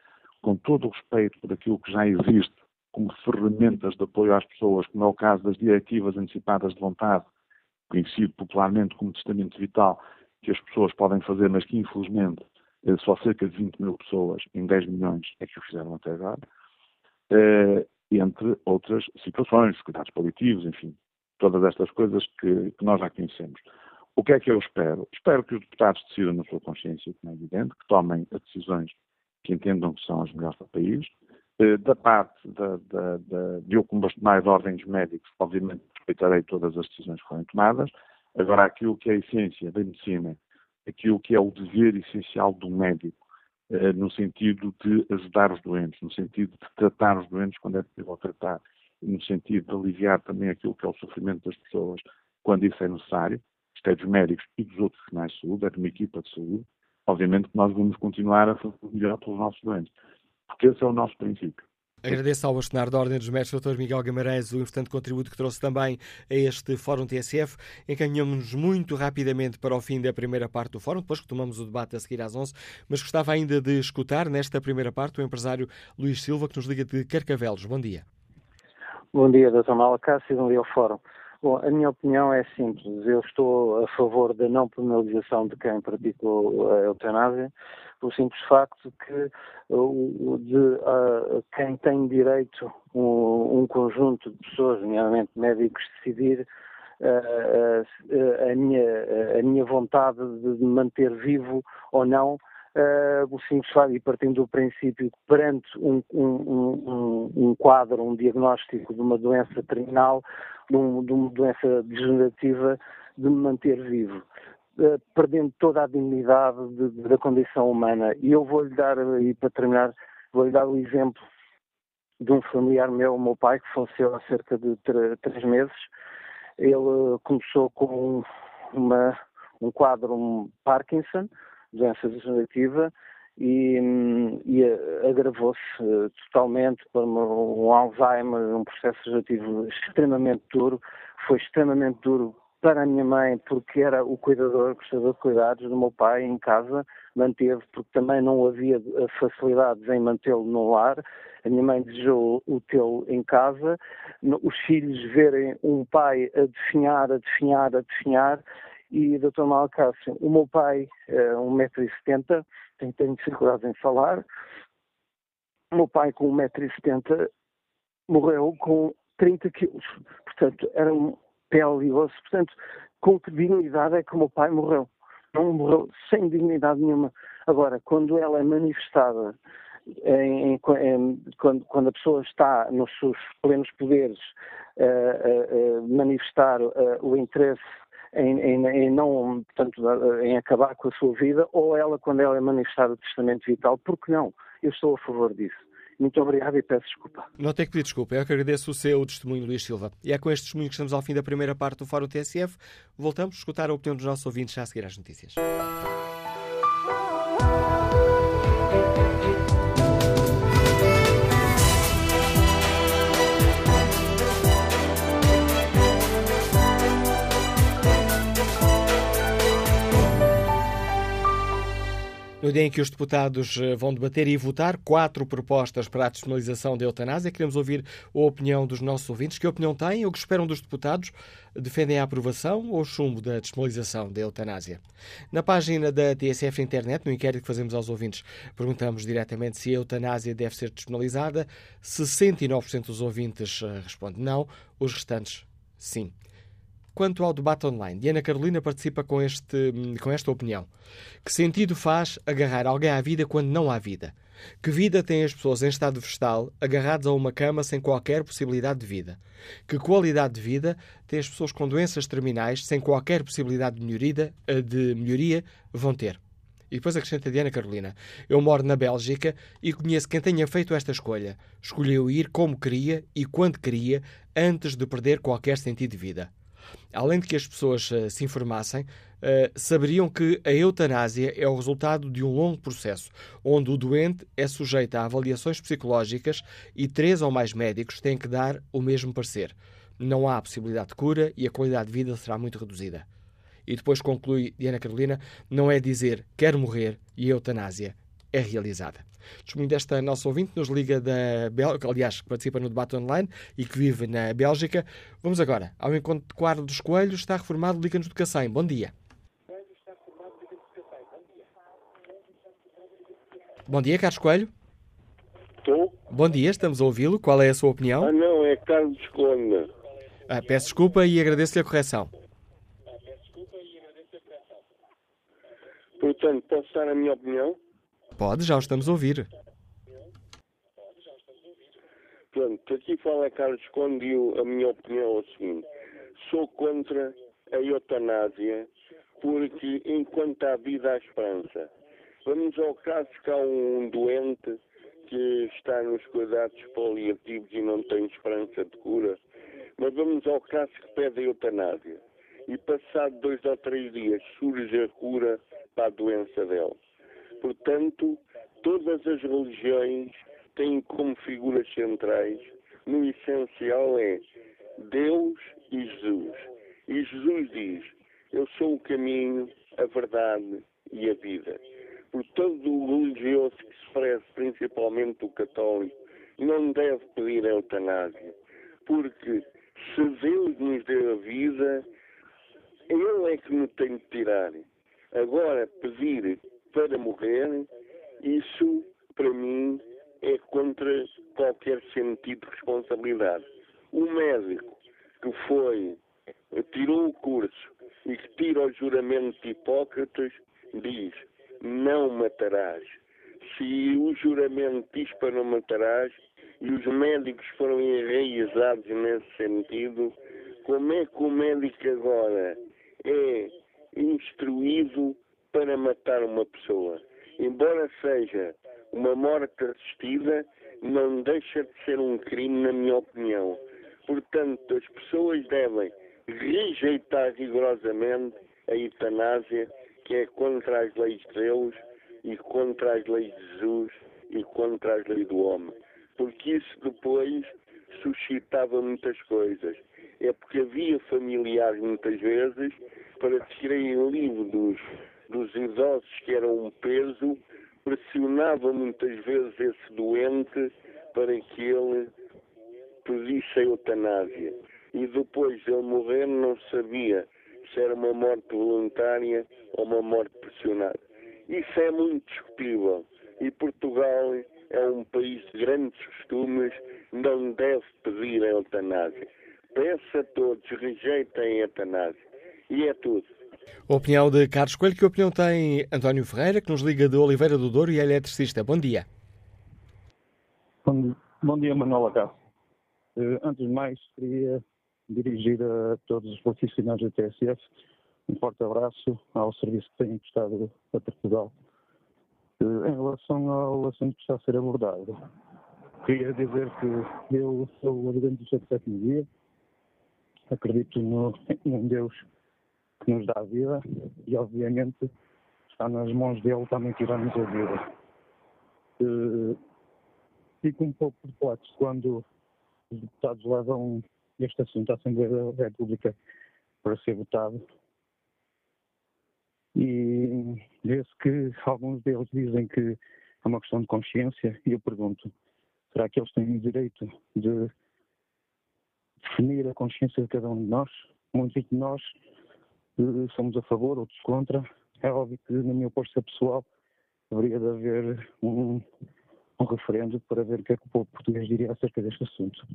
com todo o respeito por aquilo que já existe como ferramentas de apoio às pessoas, como é o caso das diretivas antecipadas de vontade, conhecido popularmente como testamento vital, que as pessoas podem fazer, mas que infelizmente eh, só cerca de 20 mil pessoas em 10 milhões é que o fizeram até agora, eh, entre outras situações, cuidados paliativos, enfim, todas estas coisas que, que, nós já conhecemos. O que é que eu espero? Espero que os deputados decidam na sua consciência, como é evidente, que tomem as decisões que entendam que são as melhores para o país. Eh, da parte da, da, da, de eu, como de ordens médicos, obviamente respeitarei todas as decisões que forem tomadas. Agora, aquilo que é a essência da medicina aquilo que é o dever essencial do médico, eh, no sentido de ajudar os doentes, no sentido de tratar os doentes quando é possível tratar, no sentido de aliviar também aquilo que é o sofrimento das pessoas quando isso é necessário, isto é dos médicos e dos outros profissionais de saúde, é de uma equipa de saúde, obviamente que nós vamos continuar a fazer o melhor pelos nossos doentes, porque esse é o nosso princípio. Agradeço ao bastonário da Ordem dos Mestres, Dr. Miguel Guimarães, o importante contributo que trouxe também a este Fórum TSF. Encaminhamos muito rapidamente para o fim da primeira parte do Fórum, depois retomamos o debate a seguir às 11, mas gostava ainda de escutar, nesta primeira parte, o empresário Luís Silva, que nos liga de Carcavelos. Bom dia. Bom dia, Dr. Malacácio, bom dia ao Fórum. Bom, a minha opinião é simples. Eu estou a favor da não penalização de quem praticou a eutanásia, pelo simples facto que de uh, quem tem direito um, um, conjunto de pessoas, nomeadamente médicos, decidir uh, uh, a, minha, a minha vontade de manter vivo ou não uh, o e partindo do princípio que perante um, um, um, um, quadro, um diagnóstico de uma doença terminal, de, de uma doença degenerativa, de me manter vivo. uh, perdendo toda a dignidade de, de, da condição humana. E eu vou-lhe dar, e para terminar, vou-lhe dar o exemplo de um familiar meu, o meu pai, que faleceu há cerca de três meses. Ele começou com uma, um quadro um Parkinson, doença degenerativa, e, e agravou-se totalmente para um Alzheimer, um processo degenerativo extremamente duro. Foi extremamente duro para a minha mãe, porque era o cuidador, prestador de cuidados do meu pai em casa, manteve, porque também não havia facilidades em mantê-lo no lar. A minha mãe desejou o tê-lo em casa. Os filhos verem um pai a definhar, a definhar, a definhar. E, doutor Malcácio, o meu pai, é 1,70m, tenho, tenho dificuldade em falar. O meu pai, com 1,70m, morreu com 30 quilos. Portanto, era um pele e osso. Portanto, com que dignidade é que o meu pai morreu? Não morreu sem dignidade nenhuma. Agora, quando ela é manifestada, em, em, em, quando, quando, a pessoa está nos seus plenos poderes, uh, uh, uh, manifestar o interesse em, em, em, não, portanto, em acabar com a sua vida, ou ela, quando ela é manifestar o testamento vital, porque não? Eu estou a favor disso. Muito obrigado e peço desculpa. Não tem que pedir desculpa. Eu que agradeço o seu testemunho, Luís Silva. E é com este testemunho que estamos ao fim da primeira parte do Fórum TSF. Voltamos a escutar a opinião dos nossos ouvintes já a seguir às notícias. No dia em que os deputados eh, vão debater e votar quatro propostas para a despenalização da eutanásia, queremos ouvir a opinião dos nossos ouvintes. Que opinião têm ou que esperam dos deputados? Defendem a aprovação ou o chumbo da despenalização da eutanásia? Na página da TSF Internet, no inquérito que fazemos aos ouvintes, perguntamos diretamente se a eutanásia deve ser despenalizada. 69% dos ouvintes eh, respondem não, os restantes sim. Quanto ao debate online, Diana Carolina participa com, este, com esta opinião. Que sentido faz agarrar alguém à vida quando não há vida? Que vida têm as pessoas em estado vegetal agarradas a uma cama sem qualquer possibilidade de vida? Que qualidade de vida têm as pessoas com doenças terminais sem qualquer possibilidade de melhoria, de melhoria vão ter? E depois acrescenta Diana Carolina: Eu moro na Bélgica e conheço quem tenha feito esta escolha. Escolheu ir como queria e quando queria, antes de perder qualquer sentido de vida além de que as pessoas uh, se informassem, uh, saberiam que a eutanásia é o resultado de um longo processo, onde o doente é sujeito a avaliações psicológicas e três ou mais médicos têm que dar o mesmo parecer. Não há possibilidade de cura e a qualidade de vida será muito reduzida. E depois conclui Diana Carolina: não é dizer quero morrer e a eutanásia é realizada. Testemunho desta nossa ouvinte nos liga da Bélgica, aliás, que participa no debate online e que vive na Bélgica. Vamos agora ao encontro de Quadro dos Coelhos, está reformado, liga-nos do Cacém. Bom dia. Bom dia, Carlos Coelho. Estou? Bom dia, estamos a ouvi-lo. Qual é a sua opinião? Ah, não, é Carlos Conda. Ah, peço desculpa e agradeço-lhe a correção. Portanto, posso dar a minha opinião? Pode, já o estamos a ouvir. Pronto, aqui fala Carlos Conde a minha opinião é o seguinte. Sou contra a eutanásia porque enquanto há vida há esperança. Vamos ao caso que há um doente que está nos cuidados paliativos e não tem esperança de cura. Mas vamos ao caso que pede a eutanásia. E passado dois ou três dias surge a cura para a doença dele. Portanto, todas as religiões têm como figuras centrais, no essencial é Deus e Jesus. E Jesus diz: Eu sou o caminho, a verdade e a vida. Por todo o religioso que se oferece, principalmente o católico, não deve pedir a eutanásia. Porque se Deus nos deu a vida, Ele é que nos tem de tirar. Agora, pedir para morrer, isso, para mim, é contra qualquer sentido de responsabilidade. O médico que foi, tirou o curso e que tira o juramento de Hipócrates, diz: não matarás. Se o juramento diz para não matarás e os médicos foram enraizados nesse sentido, como é que o médico agora é instruído para matar uma pessoa. Embora seja uma morte assistida, não deixa de ser um crime, na minha opinião. Portanto, as pessoas devem rejeitar rigorosamente a eutanásia, que é contra as leis de Deus e contra as leis de Jesus e contra as leis do homem. Porque isso depois suscitava muitas coisas. É porque havia familiares, muitas vezes, para tirarem livre dos, dos idosos que eram um peso, pressionava muitas vezes esse doente para que ele pedisse a eutanásia. E depois de ele morrer não sabia se era uma morte voluntária ou uma morte pressionada. Isso é muito discutível. E Portugal é um país de grandes costumes, não deve pedir a eutanásia. Peço a todos, rejeitem a eutanásia. E é tudo. A opinião de Carlos Coelho, que opinião tem António Ferreira, que nos liga de Oliveira do Douro e é eletricista. Bom dia. Bom, bom dia, Manuela Cá. Uh, antes de mais, queria dirigir a todos os profissionais da TSF um forte abraço ao serviço que têm prestado a Portugal. Uh, em relação ao assunto que está a ser abordado, queria dizer que eu sou o Adventista do sétimo dia, acredito no, num Deus que nos dá a vida e, obviamente, está nas mãos dele também tirar-nos a vida. Uh, fico um pouco perplexo quando os deputados levam este assunto à Assembleia da República para ser votado. E desde que alguns deles dizem que é uma questão de consciência, e eu pergunto, será que eles têm o direito de definir a consciência de cada um de nós? Muitos de nós somos a favor, outros contra. É óbvio que, na minha posta pessoal, deveria de haver um, um referendo para ver o que é que o povo português diria acerca deste assunto.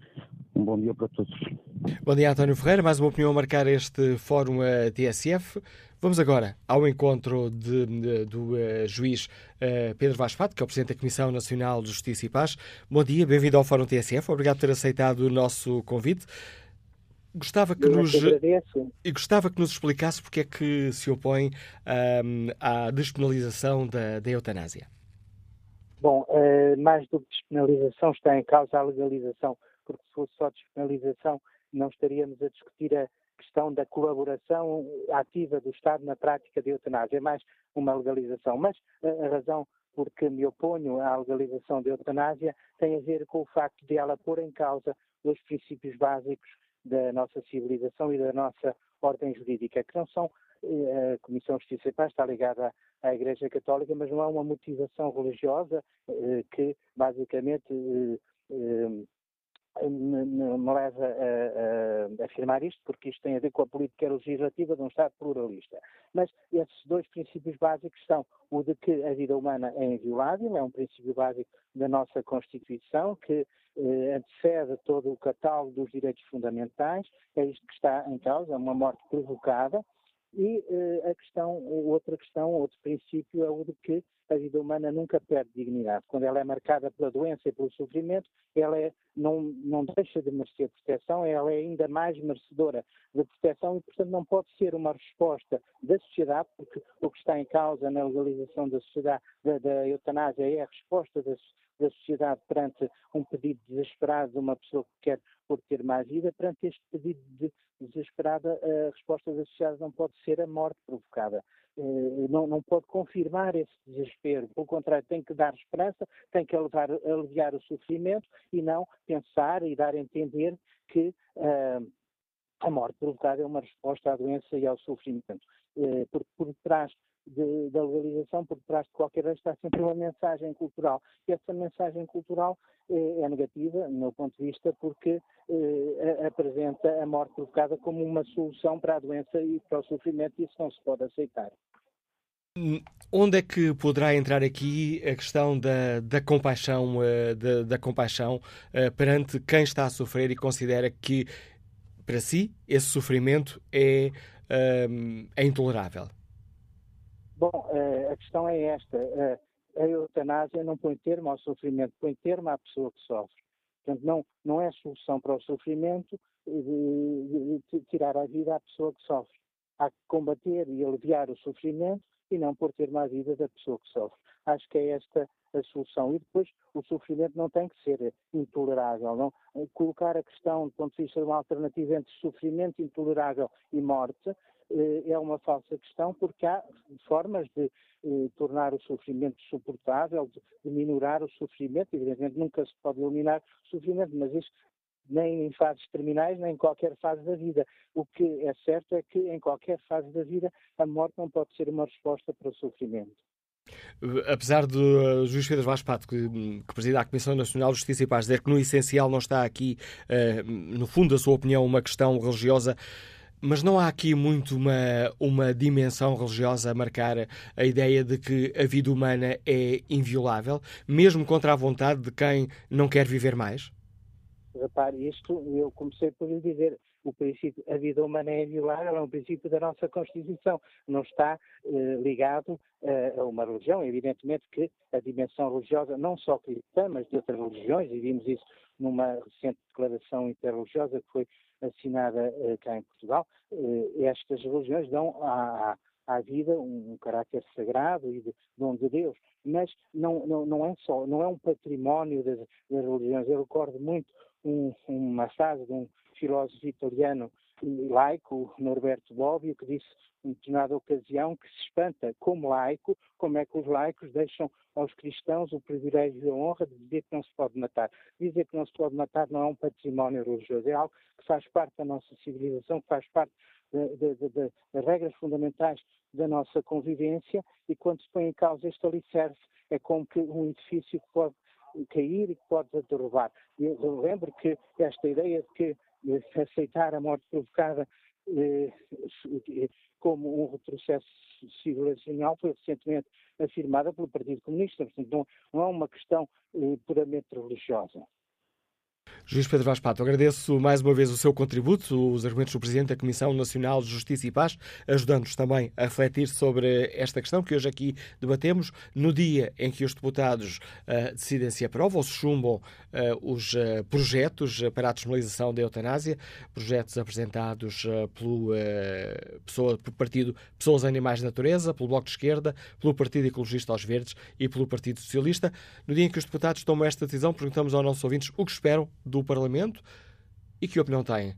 Um bom dia para todos. Bom dia, António Ferreira. Mais uma opinião a marcar este Fórum uh, TSF. Vamos agora ao encontro de, de, do uh, juiz uh, Pedro Vaz Fato, que é o Presidente da Comissão Nacional de Justiça e Paz. Bom dia, bem-vindo ao Fórum TSF. Obrigado por ter aceitado o nosso convite. Gostava que, nos, e gostava que nos explicasse porque é que se opõe um, à despenalização da, da eutanásia. Bom, uh, mais do que despenalização está em causa a legalização, porque se fosse só despenalização não estaríamos a discutir a questão da colaboração ativa do Estado na prática de eutanásia, é mais uma legalização. Mas uh, a razão por que me oponho à legalização da eutanásia tem a ver com o facto de ela pôr em causa os princípios básicos da nossa civilização e da nossa ordem jurídica, que não são eh, a Comissão Justiça e Paz está ligada à Igreja Católica, mas não há uma motivação religiosa eh, que basicamente eh, me leva a, a, afirmar isto, porque isto tem a ver com a política legislativa de um Estado pluralista. Mas esses dois princípios básicos são o de que a vida humana é inviolável, é um princípio básico da nossa Constituição, que eh, antecede todo o catálogo dos direitos fundamentais, é isto que está em causa, uma morte provocada, e uh, a questão, outra questão, outro princípio é o de que a vida humana nunca perde dignidade. Quando ela é marcada pela doença e pelo sofrimento, ela é, não, não deixa de merecer proteção, ela é ainda mais merecedora de proteção e, portanto, não pode ser uma resposta da sociedade, porque o que está em causa na legalização da sociedade, da, da eutanásia, é a resposta da, da sociedade perante um pedido desesperado de uma pessoa que quer por ter mais vida, perante este pedido de desesperada, a resposta da sociedade não pode ser a morte provocada. Eh, não, não pode confirmar esse desespero. Pelo contrário, tem que dar esperança, tem que aliviar, aliviar o sofrimento e não pensar e dar a entender que uh, a morte provocada é uma resposta à doença e ao sofrimento. Porque por trás de, da legalização, por trás de qualquer lei está sempre uma mensagem cultural. E essa mensagem cultural eh, é negativa, no meu ponto de vista, porque eh, apresenta a morte provocada como uma solução para a doença e para o sofrimento, e isso não se pode aceitar. Onde é que poderá entrar aqui a questão da, da compaixão, da, da, compaixão perante quem está a sofrer e considera que, para si, esse sofrimento é, uh, é intolerável? Bom, eh, a questão é esta. Eh, a eutanásia não põe termo ao sofrimento, põe termo à pessoa que sofre. Portanto, não, não é solução para o sofrimento de, de, de tirar a vida à pessoa que sofre. há que combater e aliviar o sofrimento e não por ter má vida da pessoa que sofre. Acho que é esta a solução. E depois o sofrimento não tem que ser intolerável. Não? Colocar a questão do ponto de vista de uma alternativa entre sofrimento intolerável e morte eh, é uma falsa questão, porque há formas de eh, tornar o sofrimento suportável, de, de minorar o sofrimento. Evidentemente nunca se pode eliminar o sofrimento, mas isso nem em fases terminais, nem em qualquer fase da vida. O que é certo é que em qualquer fase da vida a morte não pode ser uma resposta para o sofrimento. Apesar do uh, juiz Pedro Vaz Pato, que, que a Comissão Nacional de Justiça e Paz, dizer que no essencial não está aqui, uh, no fundo da sua opinião, uma questão religiosa, mas não há aqui muito uma, uma dimensão religiosa a marcar a ideia de que a vida humana é inviolável, mesmo contra a vontade de quem não quer viver mais? Repare, isto eu comecei por lhe dizer, o princípio, a vida humana é inviolável, é um princípio da nossa Constituição, não está eh, ligado eh, a uma religião. Evidentemente que a dimensão religiosa, não só cristã, mas de outras religiões, e vimos isso numa recente declaração interreligiosa que foi assinada eh, cá em Portugal, eh, estas religiões dão à, à vida um, um, caráter sagrado e de dom de Deus, mas não, não, não é só, não é um património das, das religiões. Eu recordo muito um, uma frase de um filósofo italiano laico, Norberto Bobbio, que disse em determinada ocasião que se espanta, como laico, como é que os laicos deixam aos cristãos o privilégio e a honra de dizer que não se pode matar. Dizer que não se pode matar não é um património religioso, é algo que faz parte da nossa civilização, que faz parte das regras fundamentais da nossa convivência e quando se põe em causa este alicerce é como que um edifício que pode cair e que pode derrubar. Eu lembro que esta ideia de que eh, aceitar a morte provocada eh, como um retrocesso civilizacional foi recentemente afirmada pelo Partido Comunista. Portanto, não, é uma questão eh, puramente religiosa. Juiz Pedro Vaz Pato, agradeço mais uma vez o seu contributo, os argumentos do Presidente da Comissão Nacional de Justiça e Paz, ajudando-nos também a refletir sobre esta questão que hoje aqui debatemos, no dia em que os deputados uh, decidem se aprovam ou se chumbam uh, os uh, projetos para a despenalização da eutanásia, projetos apresentados pelo, pessoa, pelo Partido Pessoas Animais de Natureza, pelo Bloco de Esquerda, pelo Partido Ecologista aos Verdes e pelo Partido Socialista. No dia em que os deputados tomam esta decisão, perguntamos aos nossos ouvintes o que esperam do Parlamento e que opinião têm?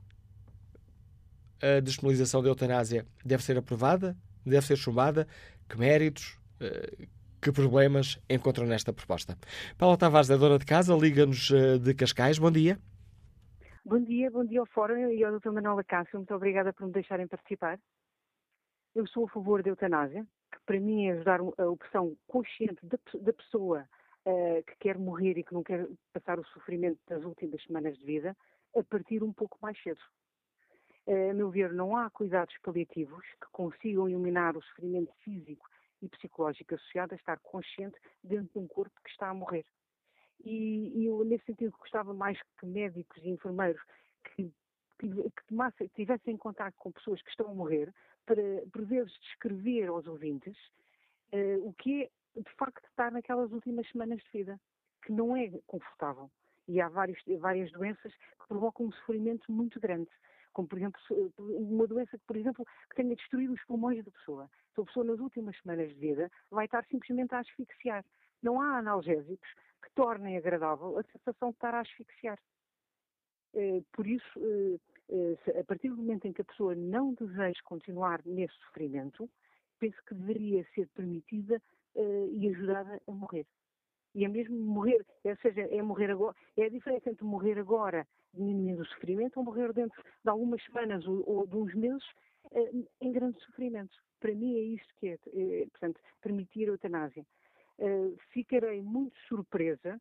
A despenalização da eutanásia deve ser aprovada? Deve ser chumbada? Que méritos? Eh, que problemas encontram nesta proposta? Paula Tavares é dona de casa, liga-nos eh, de Cascais. Bom dia. Bom dia, bom dia ao Fórum e ao Dr. Manuel Acácio. Muito obrigada por me deixarem participar. Eu sou a favor da eutanásia, que para mim é ajudar a opção consciente da, da pessoa uh, que quer morrer e que não quer passar o sofrimento das últimas semanas de vida, a partir um pouco mais cedo. Uh, a meu ver, não há cuidados paliativos que consigam eliminar o sofrimento físico e psicológico associado a estar consciente dentro de um corpo que está a morrer. E, e eu, nesse sentido, gostava mais que médicos e enfermeiros que, que, tivessem contato com pessoas que estão a morrer, para, por vezes, descrever aos ouvintes uh, o que é de facto estar naquelas últimas semanas de vida, que não é confortável. E há vários, várias doenças que provocam um sofrimento muito grande, como por exemplo uma doença que, por exemplo, que tenha destruído os pulmões da pessoa. Então a pessoa nas últimas semanas de vida vai estar simplesmente a asfixiar. Não há analgésicos que tornem agradável a sensação de estar a asfixiar. Eh, por isso, eh, eh, a partir do momento em que a pessoa não deseja continuar nesse sofrimento, penso que deveria ser permitida uh, e ajudada a morrer. E é mesmo morrer, ou seja, é morrer agora, é a diferença entre morrer agora diminuindo o sofrimento ou morrer dentro de algumas semanas ou, ou de uns meses uh, em grande sofrimento. Para mim é isto que é, é portanto, permitir a eutanásia. Uh, ficarei muito surpresa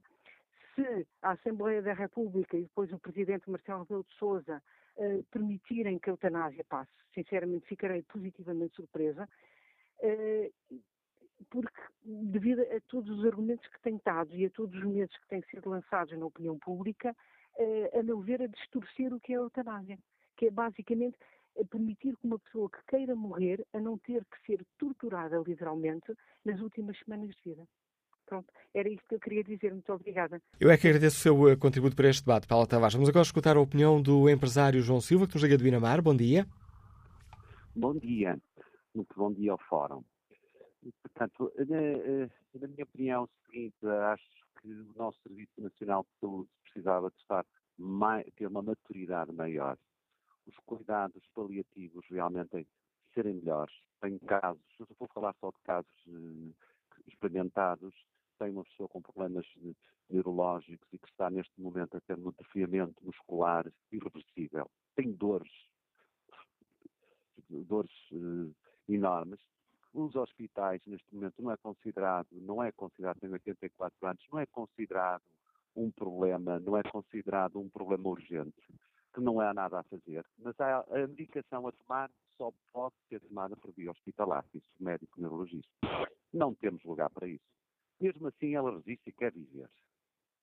se a Assembleia da República e depois o Presidente Marcelo Rebelo de Sousa uh, permitirem que a eutanásia passe. Sinceramente, ficarei positivamente surpresa. Uh, porque devido a todos os argumentos que têm dado e a todos os medos que têm sido lançados na opinião pública, eh, a meu ver, a distorcer o que é a eutanásia, que é basicamente permitir que uma pessoa que queira morrer a não ter que ser torturada literalmente nas últimas semanas de vida. Pronto, era isto que eu queria dizer. Muito obrigada. Eu é que agradeço o seu eh, contributo para este debate, Paula Tavares. Vamos agora escutar a opinião do empresário João Silva, que nos liga de Binamar. Bom dia. Bom dia, muito bom dia ao Fórum. Portanto, na, na minha opinião, é o seguinte, acho que o nosso Serviço Nacional de Saúde precisava de estar mais, ter uma maturidade maior. Os cuidados paliativos realmente serem melhores. Tenho casos, eu vou falar só de casos eh, experimentados, tem uma pessoa com problemas neurológicos e que está neste momento a ter um defiamento muscular irreversível. Tem dores, dores uh, enormes. Os hospitais, neste momento, não é considerado, não é considerado, tem 84 anos, não é considerado um problema, não é considerado um problema urgente, que não há nada a fazer, mas a, a medicação a tomar só pode ser tomada por via hospitalar, isso médico neurologista. Não temos lugar para isso. Mesmo assim, ela resiste e quer viver.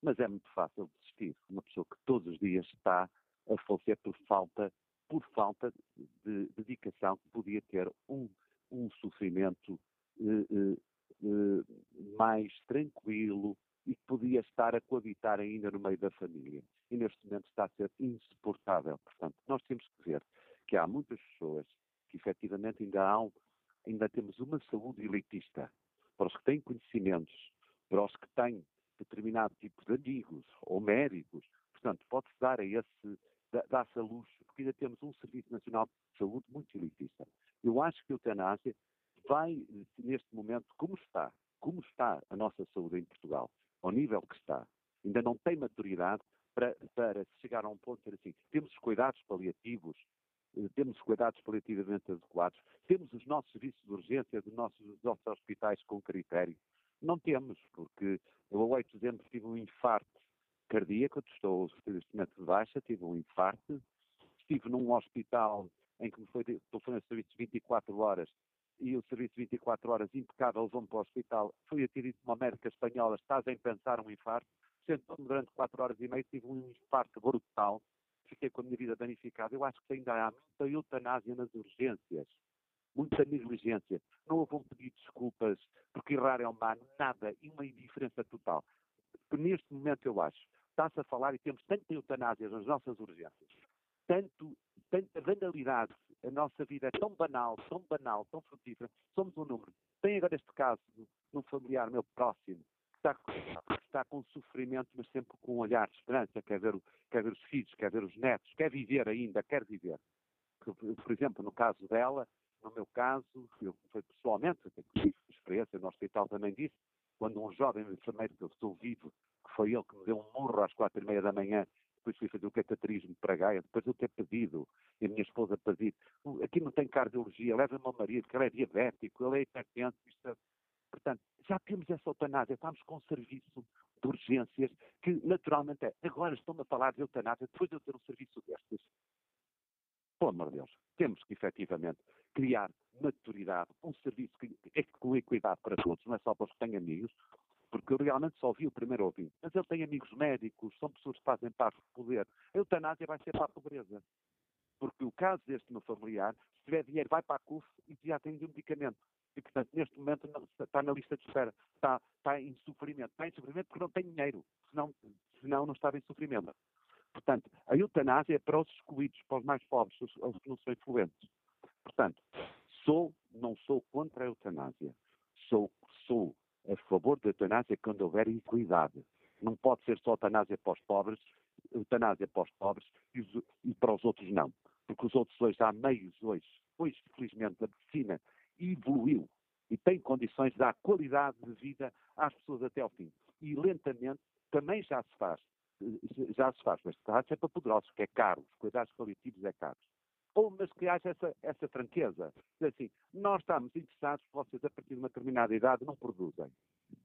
Mas é muito fácil desistir. Uma pessoa que todos os dias está a falecer por falta, por falta de dedicação, que podia ter um, um sofrimento eh, eh, eh, mais tranquilo e que podia estar a coabitar ainda no meio da família. E neste momento está a ser insuportável. Portanto, nós temos que ver que há muitas pessoas que efetivamente ainda há, ainda temos uma saúde elitista para os que têm conhecimentos, para os que têm determinado tipo de amigos ou médicos. Portanto, pode-se dar a esse, dá-se a luz, porque ainda temos um Serviço Nacional de Saúde muito elitista. Eu acho que a eutanásia vai, neste momento, como está, como está a nossa saúde em Portugal, ao nível que está, ainda não tem maturidade para, para chegar a um ponto de assim, temos os cuidados paliativos, eh, temos cuidados paliativamente adequados, temos os nossos serviços de urgência dos nossos, dos nossos hospitais com critério. Não temos, porque eu a 8 de dezembro tive um infarto cardíaco, estou neste momento de baixa, tive um infarto, estive num hospital em que me foi, fazendo serviço 24 horas e o serviço 24 horas impecável levou-me para o hospital. Fui atendido por uma médica espanhola, estás em pensar um infarto. Sentou-me durante 4 horas e meia, tive um infarto brutal fiquei com a minha vida danificada. Eu acho que ainda há muita eutanásia nas urgências, muita negligência. Não houve um pedido de desculpas, porque errar é humano, nada, e uma indiferença total. Neste momento eu acho, está-se a falar e temos tanta eutanásia nas nossas urgências, tanto, tanta banalidade, a nossa vida é tão banal, tão banal, tão frutífera, somos um número. Tem agora este caso num familiar meu próximo, está, está com sofrimento, mas sempre com um olhar de esperança, quer ver, quer ver os filhos, quer ver os netos, quer viver ainda, quer viver. Por exemplo, no caso dela, no meu caso, eu foi pessoalmente, eu tenho experiência no hospital também disse, quando um jovem enfermeiro que eu estou vivo, que foi ele que me deu um morro às quatro e meia da manhã, depois fui fazer o cateterismo para Gaia, depois eu ter pedido, e a minha esposa pedir, aqui não tem cardiologia, leva-me ao marido, que ele é diabético, ele é hipertenso, isto é Portanto, já temos essa eutanásia, estamos com um serviço de urgências que, naturalmente, é. Agora estão a falar de eutanásia depois de eu ter um serviço destes. Pelo amor de Deus, temos que efetivamente criar maturidade, um serviço que é com equidade para todos, não é só para os que têm amigos, porque eu realmente só ouvi o primeiro ouvinte. Mas ele tem amigos médicos, são pessoas que fazem parte do poder. A eutanásia vai ser para a pobreza. Porque o caso deste meu familiar, se tiver dinheiro, vai para a CUF e já tem de um medicamento e, portanto, neste momento não, está na lista de espera, está, está em sofrimento. Está em sofrimento porque não tem dinheiro, senão, senão não estava em sofrimento. Portanto, a eutanásia é para os excluídos, para os mais pobres, os, os que não são influentes. Portanto, sou, não sou contra a eutanásia. Sou, sou a favor da eutanásia quando houver equidade. Não pode ser só eutanásia para os pobres, eutanásia para os pobres e, para os outros não. Porque os outros hoje, há meios hoje, hoje, felizmente, a medicina evoluiu e tem condições de dar qualidade de vida às pessoas até ao fim. E lentamente também já se faz, já se faz, mas está a ser para poderosos, que é caro, os cuidados paliativos é caro. Ou, mas que haja essa, essa franqueza. Assim, nós estamos interessados, vocês a partir de uma determinada idade não produzem.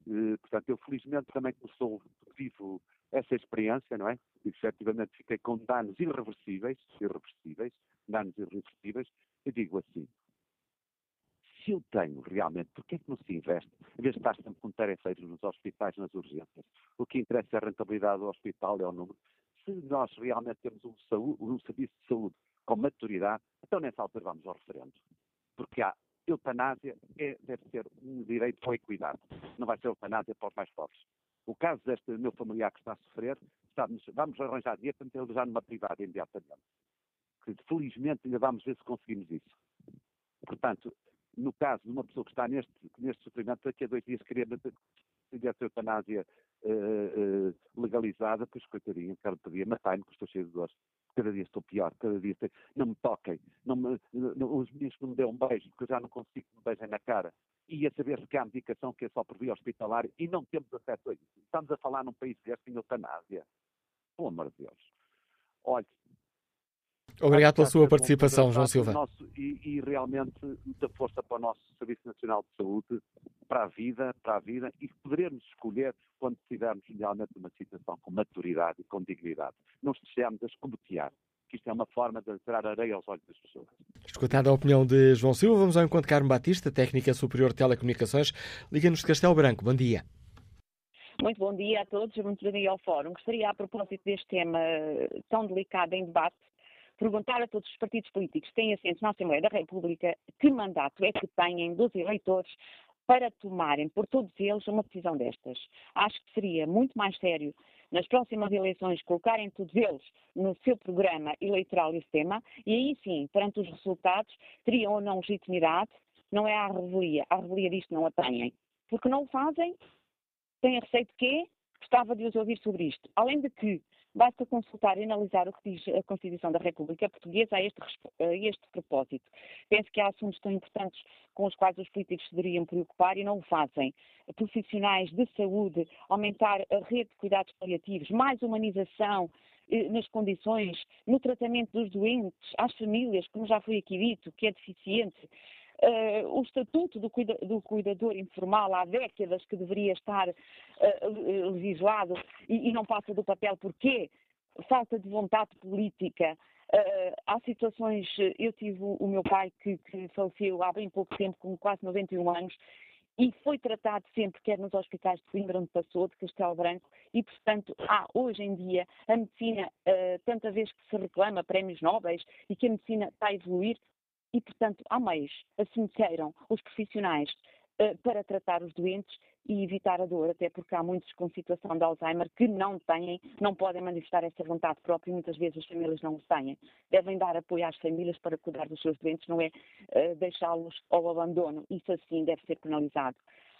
Uh, portanto, eu felizmente também começou, vivo essa experiência, não é? E, efetivamente fiquei com danos irreversíveis, irreversíveis, danos irreversíveis, eu digo assim, se eu tenho realmente, porquê é que não se investe? Em vez de estar sempre com tarefeiros nos hospitais, nas urgências, o que interessa é a rentabilidade do hospital, é o número. Se nós realmente temos um, saúde, um serviço de saúde com maturidade, então nessa altura vamos ao referendo. Porque a eutanásia é, deve ser um direito com equidade. Não vai ser eutanásia para os mais pobres. O caso deste meu familiar que está a sofrer, estamos, vamos arranjar dinheiro para meter já numa privada imediatamente. Felizmente ainda vamos ver se conseguimos isso. Portanto, no caso de uma pessoa que está neste, neste sofrimento, daqui a dois dias queria tivesse a eutanásia uh, uh, legalizada, pois coitadinho, quero pedir, matai-me que estou cheio de dores. Cada dia estou pior, cada dia estou... não me toquem, não me, não, os meninos não me dêem um beijo, porque eu já não consigo que me beijem na cara. E a saber que há medicação que é só por via hospitalar e não temos acesso a isso. Estamos a falar num país que é sem eutanásia. Pelo amor de Deus. Olha, Obrigado pela sua participação, João Silva. Nosso, e, e, realmente muita força para o nosso Serviço Nacional de Saúde, para a vida, para a vida, e poderemos escolher quando estivermos realmente numa situação com maturidade e com dignidade. Não estejamos a escobotear, que isto é uma forma de tirar areia aos olhos das pessoas. Escutada a opinião de João Silva, vamos ao encontro de Carmo Batista, técnica superior de telecomunicações. Liga-nos de Castelo Branco. Bom dia. Muito bom dia a todos, muito bom dia ao Fórum. Gostaria, a propósito deste tema tão delicado em debate, perguntar a todos os partidos políticos que têm assentos na Assembleia da República que mandato é que têm dos eleitores para tomarem por todos eles uma decisão destas. Acho que seria muito mais sério nas próximas eleições colocarem todos eles no seu programa eleitoral esse tema e aí sim, perante os resultados, teriam ou não legitimidade, não é a revelia, a revelia disto não a têm. Porque não o fazem, têm receio de quê? Gostava de os ouvir sobre isto. Além de que basta consultar e analisar o que diz a Constituição da República Portuguesa a este, a este propósito. Penso que há assuntos tão importantes com os quais os políticos se deveriam preocupar e não o fazem. Profissionais de saúde, aumentar a rede de cuidados paliativos, mais humanização, eh, nas condições, no tratamento dos doentes, às famílias, como já foi aqui dito, que é deficiente, o estatuto do, cuida do, cuidador informal há décadas que deveria estar uh, legislado e, e, não passa do papel. Porquê? Falta de vontade política. Uh, há situações, eu tive o meu pai que, que faleceu há bem pouco tempo, com quase 91 anos, e foi tratado sempre, quer nos hospitais de Coimbra, onde passou, de Castelo Branco, e, portanto, há hoje em dia a medicina, uh, tanta vez que se reclama prémios nobres e que a medicina está a evoluir, e, portanto, há meios, assim queiram os profissionais, uh, para tratar os doentes e evitar a dor, até porque há muitos com situação de Alzheimer que não têm, não podem manifestar essa vontade própria e muitas vezes as famílias não o têm. Devem dar apoio às famílias para cuidar dos seus doentes, não é uh, deixá-los ao abandono. Isso assim deve ser penalizado.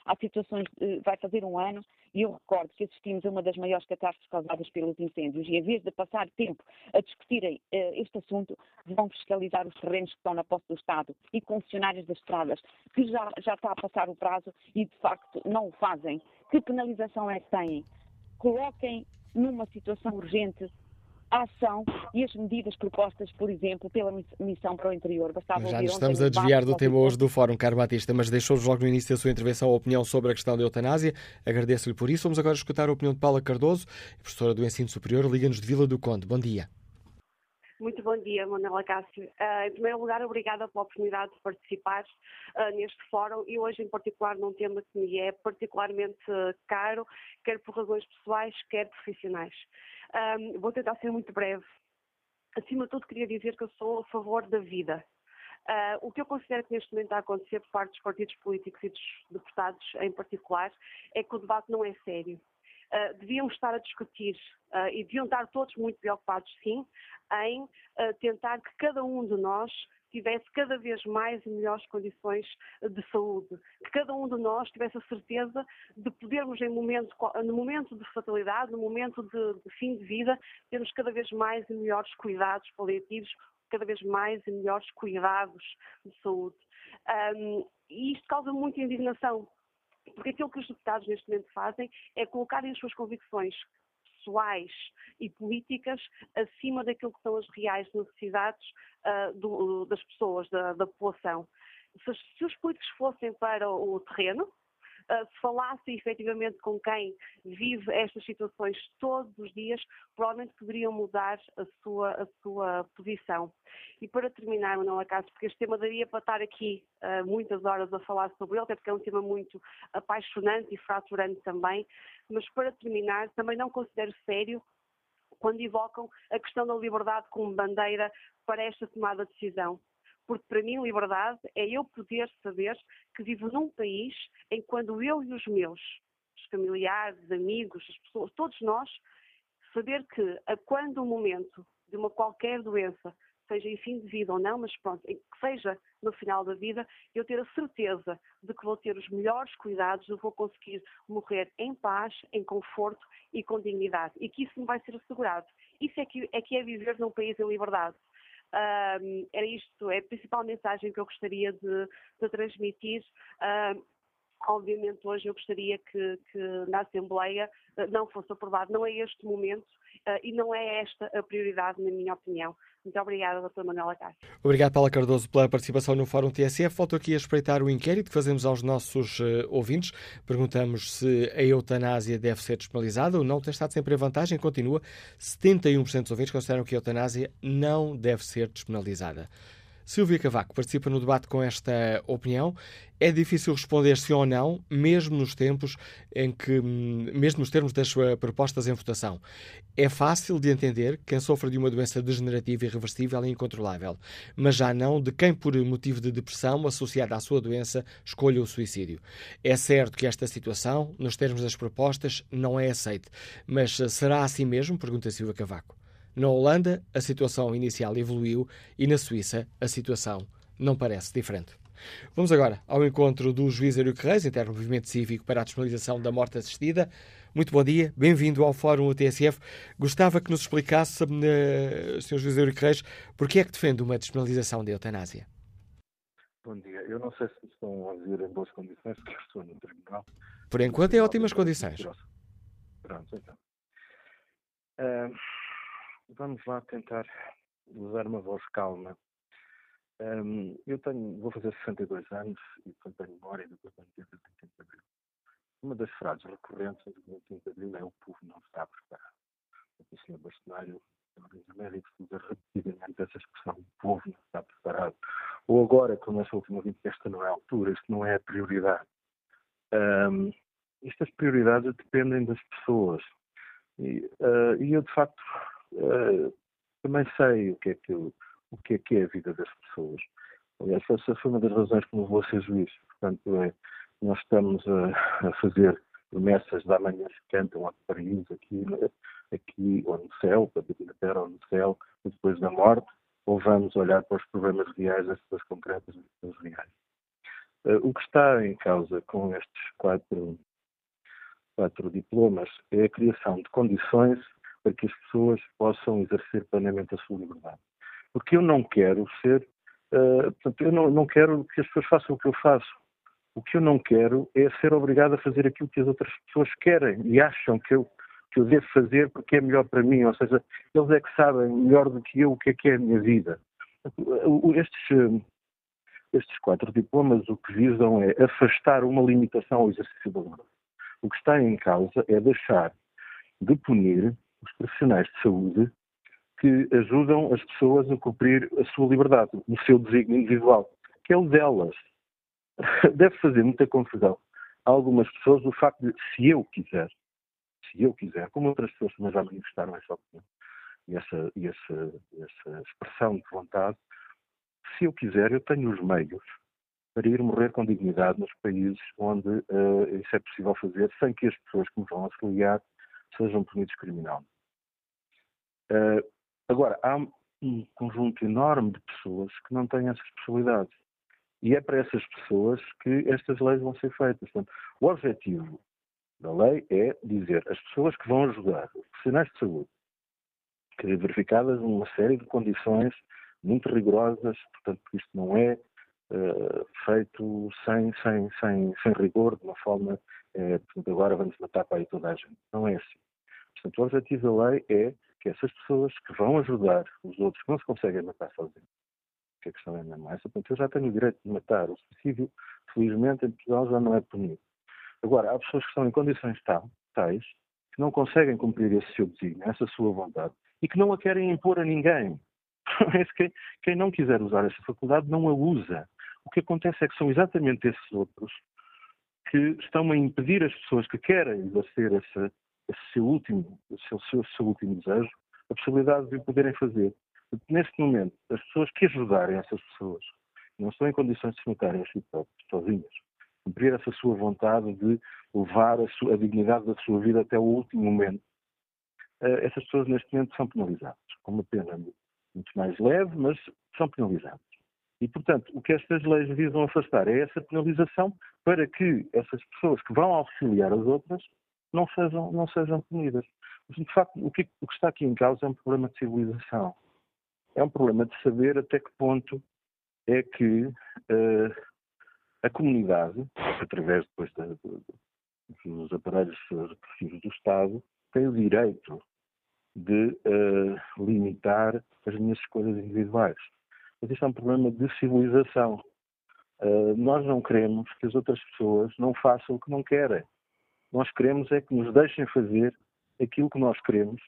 Há situações, uh, vai fazer um ano, e eu recordo que assistimos a uma das maiores catástrofes causadas pelos incêndios, e em vez de passar tempo a discutirem uh, este assunto, vão fiscalizar os terrenos que estão na posse do Estado e concessionários das estradas, que já, já está a passar o prazo e de facto não o fazem. Que penalização é que têm? Coloquem numa situação urgente a ação e as medidas propostas, por exemplo, pela missão para o interior. Bastava Já nos estamos a desviar do tema hoje do Fórum Caro Batista, mas deixou-vos logo no início da sua intervenção a opinião sobre a questão da eutanásia. Agradeço-lhe por isso. Vamos agora escutar a opinião de Paula Cardoso, professora do Ensino Superior, Liga-nos de Vila do Conde. Bom dia. Muito bom dia, Manuela Cássio. Uh, em primeiro lugar, obrigada pela oportunidade de participar uh, neste fórum e hoje, em particular, num tema que me é particularmente caro, quer por razões pessoais, quer profissionais. Um, vou tentar ser muito breve. Acima de tudo, queria dizer que eu sou a favor da vida. Uh, o que eu considero que neste momento está a acontecer por parte dos partidos políticos e dos deputados em particular é que o debate não é sério. Uh, deviam estar a discutir uh, e deviam estar todos muito preocupados, sim, em tentar que cada um de nós tivesse cada vez mais e melhores condições de saúde, que cada um de nós tivesse a certeza de podermos, em momento, no momento de fatalidade, no momento de, de fim de vida, termos cada vez mais e melhores cuidados paliativos, cada vez mais e melhores cuidados de saúde. Um, e isto causa muita indignação, porque aquilo que os deputados neste momento fazem é colocarem as suas convicções pessoais e políticas acima daquilo que são as reais necessidades uh, do, das pessoas, da, da população. Se, se, os políticos fossem para o terreno, uh, se falassem efetivamente com quem vive estas situações todos os dias, provavelmente poderiam mudar a sua, a sua posição. E para terminar, Manuela Castro, porque este tema daria para estar aqui uh, muitas horas a falar sobre ele, até porque é um tema muito apaixonante e fraturante também, mas para terminar, também não considero sério quando evocam a questão da liberdade como bandeira para esta tomada de decisão porque para mim liberdade é eu poder saber que vivo num país em quando eu e os meus, os familiares, amigos, as pessoas, todos nós, saber que a quando o momento de uma qualquer doença, seja em fim de vida ou não, mas pronto, que seja no final da vida, eu ter a certeza de que vou ter os melhores cuidados, eu vou conseguir morrer em paz, em conforto e com dignidade. E que isso me vai ser assegurado. Isso é que é, que é viver num país em liberdade. Um, era isto, é a principal mensagem que eu gostaria de, de transmitir. Um, obviamente hoje eu gostaria que, que, na Assembleia eh, não fosse aprovado, não é este momento uh, e não é esta a prioridade, na minha opinião. Muito obrigada, Dr. Manuela Castro. Obrigado, Paula Cardoso, pela participação no Fórum TSF. Volto aqui a espreitar o inquérito que fazemos aos nossos uh, ouvintes. Perguntamos se a eutanásia deve ser despenalizada ou não. Tem estado sempre em vantagem. Continua. 71% dos ouvintes consideram que a eutanásia não deve ser despenalizada. Silvia Cavaco participa no debate com esta opinião. É difícil responder sim ou não, mesmo nos tempos em que, mesmo nos termos das propostas em votação. É fácil de entender quem sofre de uma doença degenerativa irreversível e incontrolável, mas já não de quem, por motivo de depressão associada à sua doença, escolha o suicídio. É certo que esta situação, nos termos das propostas, não é aceite, mas será assim mesmo? Pergunta Silvia Cavaco. Na Holanda, a situação inicial evoluiu e na Suíça, a situação não parece diferente. Vamos agora ao encontro do juiz Eurico Reis, interno movimento cívico para a despenalização da morte assistida. Muito bom dia, bem-vindo ao Fórum UTSF. Gostava que nos explicasse, uh, Sr. Juiz Eurico Reis, porquê é que defende uma despenalização da eutanásia? Bom dia. Eu não sei se estão a vir em boas condições, porque estou no tribunal. Por enquanto, em ótimas condições. Pronto, então. Uh, vamos lá tentar usar uma voz calma. Um, eu tenho, vou fazer 62 anos e portanto tenho memória do que eu tenho desde o 25 de Abril. Uma das frases recorrentes do 25 de Abril é o povo não está preparado. O Sr. Bastonário, os médicos, usa repetidamente essa expressão, o povo não está preparado. Ou agora, como essa última vez, esta não é a altura, isto não é a prioridade. Um, estas prioridades dependem das pessoas. E, uh, e eu, de facto, uh, também sei o que, é que o que é que é a vida das pessoas. Aliás, essa foi uma das razões que me levou a ser juiz. Portanto, é, nós estamos a, a fazer promessas de amanhã se cantam a paraíso aqui, aqui ou no céu, para na terra ou no céu, e depois da morte, ou vamos olhar para os problemas reais, as pessoas concretas as pessoas reais. Uh, o que está em causa com estes quatro, quatro diplomas é a criação de condições para que as pessoas possam exercer plenamente a sua liberdade. Porque eu não quero ser, uh, portanto, eu não, não quero que as pessoas façam o que eu faço. O que eu não quero é ser obrigado a fazer aquilo que as outras pessoas querem e acham que eu, que eu devo fazer porque é melhor para mim. Ou seja, eles é que sabem melhor do que eu o que é que é a minha vida. Estes, estes quatro diplomas o que visam é afastar uma limitação ao exercício da liberdade. O que está em causa é deixar de punir os profissionais de saúde que ajudam as pessoas a cumprir a sua liberdade, o seu desígnio individual, que é o delas. [LAUGHS] Deve fazer muita confusão a algumas pessoas o facto de, se eu quiser, se eu quiser, como outras pessoas também já manifestaram essa opinião e essa, e essa, essa expressão de vontade, se eu quiser, eu tenho os meios para ir morrer com dignidade nos países onde uh, isso é possível fazer, sem que as pessoas que me vão auxiliar sejam punidos criminalmente. Uh, agora, há um conjunto enorme de pessoas que não têm essas possibilidades. E é para essas pessoas que estas leis vão ser feitas. Portanto, o objetivo da lei é dizer as pessoas que vão ajudar, os profissionais de saúde, que verificadas uma série de condições muito rigorosas, portanto, isto não é uh, feito sem, sem, sem, sem rigor, de uma forma, uh, portanto, agora vamos matar para aí toda a gente. Não é assim. Portanto, o objetivo da lei é que essas pessoas que vão ajudar os outros que não se conseguem matar sozinhos, que a questão é mesmo essa, eu já tenho o direito de matar. O suicídio, felizmente, em Portugal já não é punido. Agora, há pessoas que estão em condições tal, tais que não conseguem cumprir esse seu desígnio, essa sua vontade, e que não a querem impor a ninguém. [LAUGHS] quem, quem não quiser usar essa faculdade não a usa. O que acontece é que são exatamente esses outros que estão a impedir as pessoas que querem exercer essa, esse seu último, seu, seu, seu último desejo, a possibilidade de o poderem fazer. Neste momento, as pessoas que ajudarem essas pessoas não estão em condições de se matarem a si sozinhas, cumprir essa sua vontade de levar a, sua, a dignidade da sua vida até o último momento, uh, essas pessoas neste momento são penalizadas, com uma pena muito mais leve, mas são penalizadas. E, portanto, o que estas leis visam afastar é essa penalização para que essas pessoas que vão auxiliar as outras não sejam, não sejam punidas. De facto, o que, o que está aqui em causa é um problema de civilização. É um problema de saber até que ponto é que uh, a comunidade, através depois da, dos aparelhos repressivos do Estado, tem o direito de uh, limitar as minhas escolhas individuais. Mas isto é um problema de civilização. Uh, nós não queremos que as outras pessoas não façam o que não querem. Nós queremos é que nos deixem fazer aquilo que nós queremos,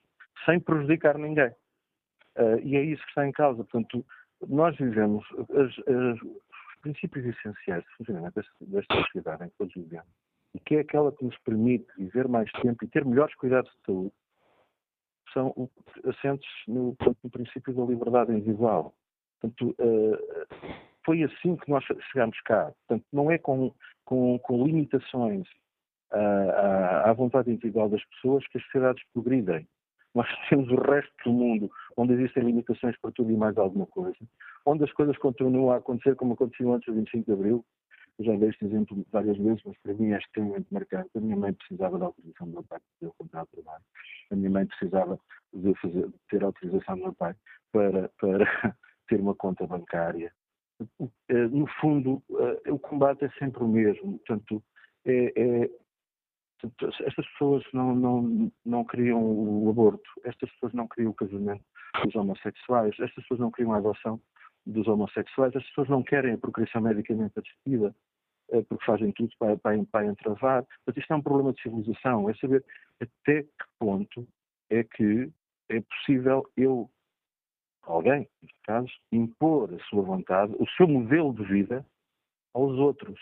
sem prejudicar ninguém. Uh, e é isso que está em causa. Portanto, nós vivemos as, as, os princípios essenciais de funcionamento desta, sociedade em que todos vivemos, e que é aquela que nos permite viver mais tempo e ter melhores cuidados de saúde, são assentes no, no princípio da liberdade individual. Portanto, uh, foi assim que nós chegamos cá. Portanto, não é com, com, com limitações à, vontade individual das pessoas que as sociedades progridem. Nós [LAUGHS] temos o resto do mundo onde existem limitações para tudo e mais alguma coisa, onde as coisas continuam a acontecer como aconteciam antes do 25 de Abril. Eu já dei este exemplo várias vezes, mas para mim é extremamente marcante. A minha mãe precisava da autorização do meu pai para poder comprar trabalho. A minha mãe precisava de, fazer, de ter a autorização do meu pai para, para [LAUGHS] ter uma conta bancária. Eh, no fundo, eh, o combate é sempre o mesmo. Portanto, é, é, estas pessoas não, não, não queriam o aborto, estas pessoas não queriam o casamento dos homossexuais, estas pessoas não queriam a adoção dos homossexuais, estas pessoas não querem a procriação medicamente assistida, eh, porque fazem tudo para, para, para entravar. Mas isto é um problema de civilização, é saber até que ponto é que é possível eu, alguém, neste caso, impor a sua vontade, o seu modelo de vida aos outros.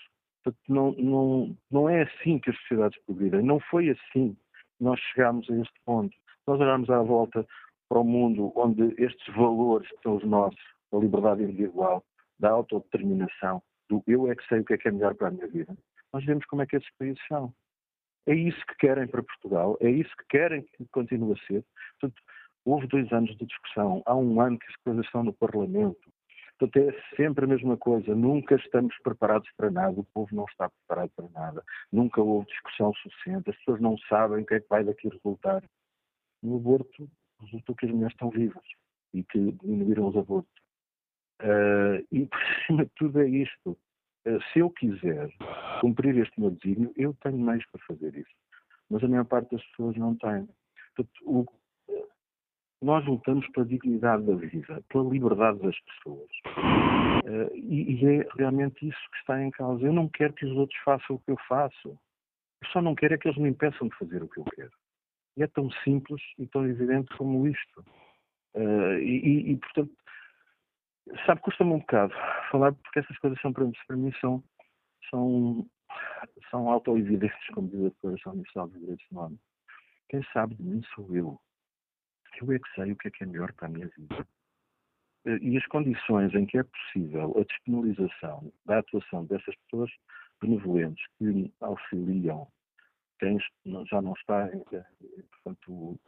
Portanto, não, não, não é assim que as sociedades progridem. Não foi assim que nós chegámos a este ponto. Nós olharmos à volta para o mundo onde estes valores que são os nossos, da liberdade individual, da autodeterminação, do eu é que sei o que é que é melhor para a minha vida, nós vemos como é que esses países são. É isso que querem para Portugal, é isso que querem que continue a ser. Portanto, houve dois anos de discussão, há um ano que as coisas estão no Parlamento, Portanto, é sempre a mesma coisa. Nunca estamos preparados para nada. O povo não está preparado para nada. Nunca houve discussão suficiente. As pessoas não sabem o que é que vai daqui resultar. No aborto, resultou que as mulheres estão vivas e que diminuíram os abortos. Uh, e, [LAUGHS] por cima de tudo, é isto. Uh, se eu quiser cumprir este meu desígnio, eu tenho meios para fazer isso. Mas a maior parte das pessoas não tem. Portanto, o, nós lutamos pela dignidade da vida, pela liberdade das pessoas. Uh, e, e, é realmente isso que está em causa. Eu não quero que os outros façam o que eu faço. Eu só não quero é que eles me impeçam de fazer o que eu quero. E é tão simples e tão evidente como isto. Uh, e, e, portanto, sabe, custa-me um bocado falar porque essas coisas são, para, para mim, são, são, são auto-evidentes, como diz a Declaração Universal dos Direitos Humanos. Quem sabe de mim sou eu eu é que sei o que é que é melhor para a minha vida. Eh, e as condições em que é possível a despenalização da atuação dessas pessoas benevolentes que auxiliam quem já não está, eh, portanto,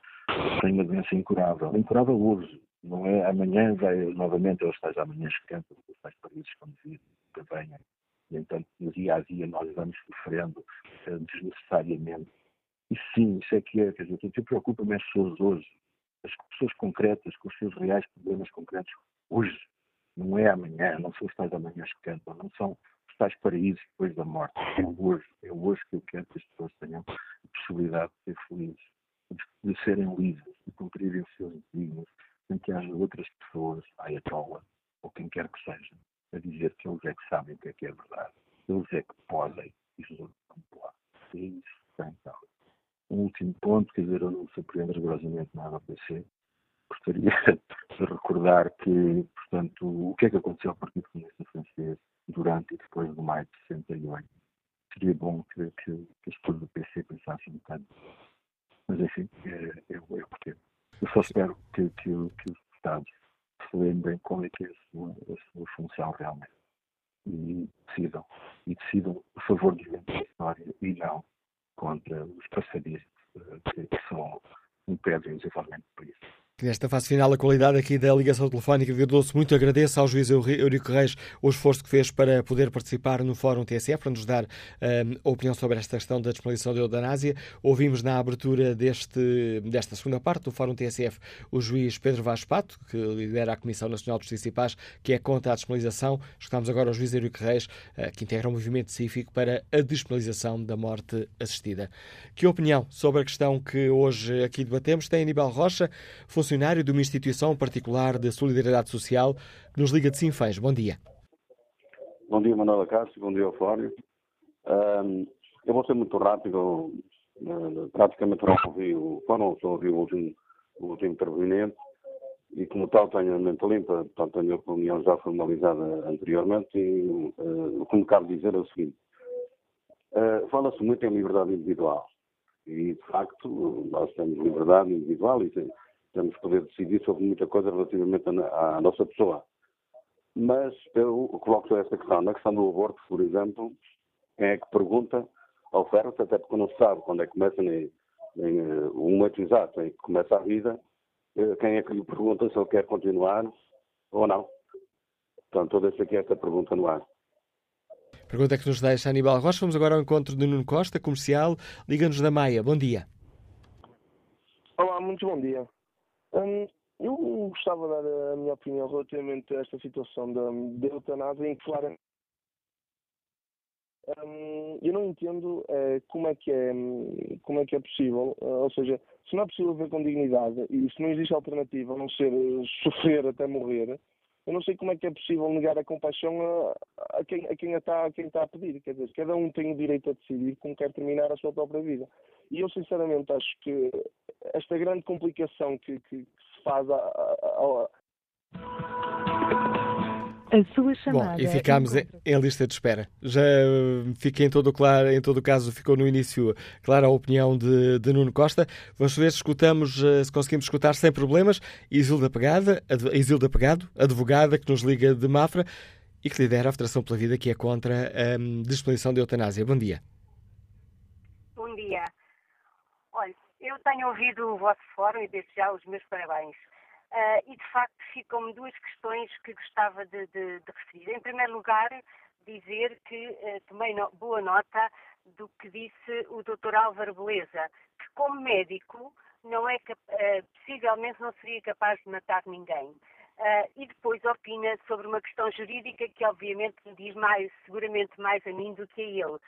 tem uma doença incurável. Incurável hoje, não é amanhã vai novamente aos tais amanhã esquenta, os tais países quando vivem, que venham. E então, no dia a dia, nós vamos sofrendo eh, desnecessariamente. E sim, isso é que é, quer dizer, o que preocupa-me é as pessoas hoje, as pessoas concretas, com os seus reais problemas concretos, hoje, não é amanhã, não são os tais amanhãs que cantam, não são os tais paraísos depois da morte, é hoje, é hoje que eu quero que as pessoas tenham a possibilidade de ser felizes, de, serem livres, de cumprirem os seus desígnios, sem que haja outras pessoas, a Ayatollah, ou quem quer que seja, a dizer que eles é que sabem o que é que é verdade, eles é que podem, e os outros não podem. É isso que está em causa um último ponto, quer dizer, eu não surpreendo rigorosamente nada ao PC. Gostaria [LAUGHS] de recordar que, portanto, o que é que aconteceu ao Partido Comunista Francês durante e depois do maio de 68. Seria bom que, que, que as pessoas do PC pensassem um bocado. Mas, enfim, é, é, é o que Eu só espero que, que, que os Estados se lembrem qual é que é a sua, a sua função realmente. E decidam. E decidam a favor ventos da história e não contra os passadistas eh, que, que são impedem o desenvolvimento do país. Nesta fase final, a qualidade aqui da ligação telefónica agradou-se muito. Agradeço ao juiz Eurico Reis o esforço que fez para poder participar no Fórum TSF, para nos dar um, a opinião sobre esta questão da despenalização da eutanásia. Ouvimos na abertura deste, desta segunda parte do Fórum TSF o juiz Pedro Vaz Pato, que lidera a Comissão Nacional de Justiça e Paz, que é contra a despenalização. Escutamos agora o juiz Eurico Reis, uh, que integra um movimento cívico para a despenalização da morte assistida. Que opinião sobre a questão que hoje aqui debatemos tem Aníbal Rocha, funcionário funcionário de uma instituição particular de solidariedade social que nos liga de Sinfãs. Bom dia. Bom dia, Manuela Cássio. Bom dia, Flório. Eu vou ser muito rápido. Uh, praticamente não ouvi o fórum, só ouvi o último, o último interveniente e como tal tenho a mente limpa, portanto tenho a opinião já formalizada anteriormente e uh, o que me cabe dizer é o seguinte. Uh, Fala-se muito em liberdade individual e de facto nós temos liberdade individual e temos poder decidir sobre muita coisa relativamente à, à nossa pessoa. Mas eu coloco só esta questão. Na questão do aborto, por exemplo, quem é que pergunta, oferta, até porque não se sabe quando é que começa nem, nem uh, o momento exato em que começa a vida, uh, quem é que lhe pergunta se ele quer continuar ou não. Portanto, eu deixo aqui esta pergunta no ar. Pergunta que nos deixa Aníbal Rocha. Vamos agora ao encontro de Nuno Costa, comercial. Liga-nos da Maia. Bom dia. Olá, muito bom dia. Hum, eu gostava de dar a minha opinião relativamente a esta situação da, eutanásia, em que claramente hum, eu não entendo uh, como é que é como é que é possível, uh, ou seja, se não é possível ver com dignidade e se não existe alternativa a não ser uh, sofrer até morrer, eu não sei como é que é possível negar a compaixão a, a, quem, a, quem, está, a quem está a pedir. Quer dizer, cada um tem o direito a decidir como quer terminar a sua própria vida. E eu sinceramente acho que esta grande complicação que, que, que se faz a, a, a sua chamada. Bom, e ficámos em, em, lista de espera. Já fiquei em todo, claro, em todo o caso, ficou no início clara a opinião de, de, Nuno Costa. Vamos ver se escutamos, eh, se conseguimos escutar sem problemas. Isilda, Pegada, Isilda Pegado, advogada que nos liga de Mafra e que lidera a Federação pela Vida, que é contra a um, disposição de eutanásia. Bom dia. Bom dia. Olha, eu tenho ouvido o vosso fórum e desde já os meus parabéns. Uh, e, de facto, ficam-me duas questões que gostava de, de, de, referir. Em primeiro lugar, dizer que uh, tomei no, boa nota do que disse o Dr. Álvaro Beleza, que, como médico, não é uh, possivelmente não seria capaz de matar ninguém. e depois opina sobre uma questão jurídica que, obviamente, me diz mais, seguramente mais a mim do que a ele.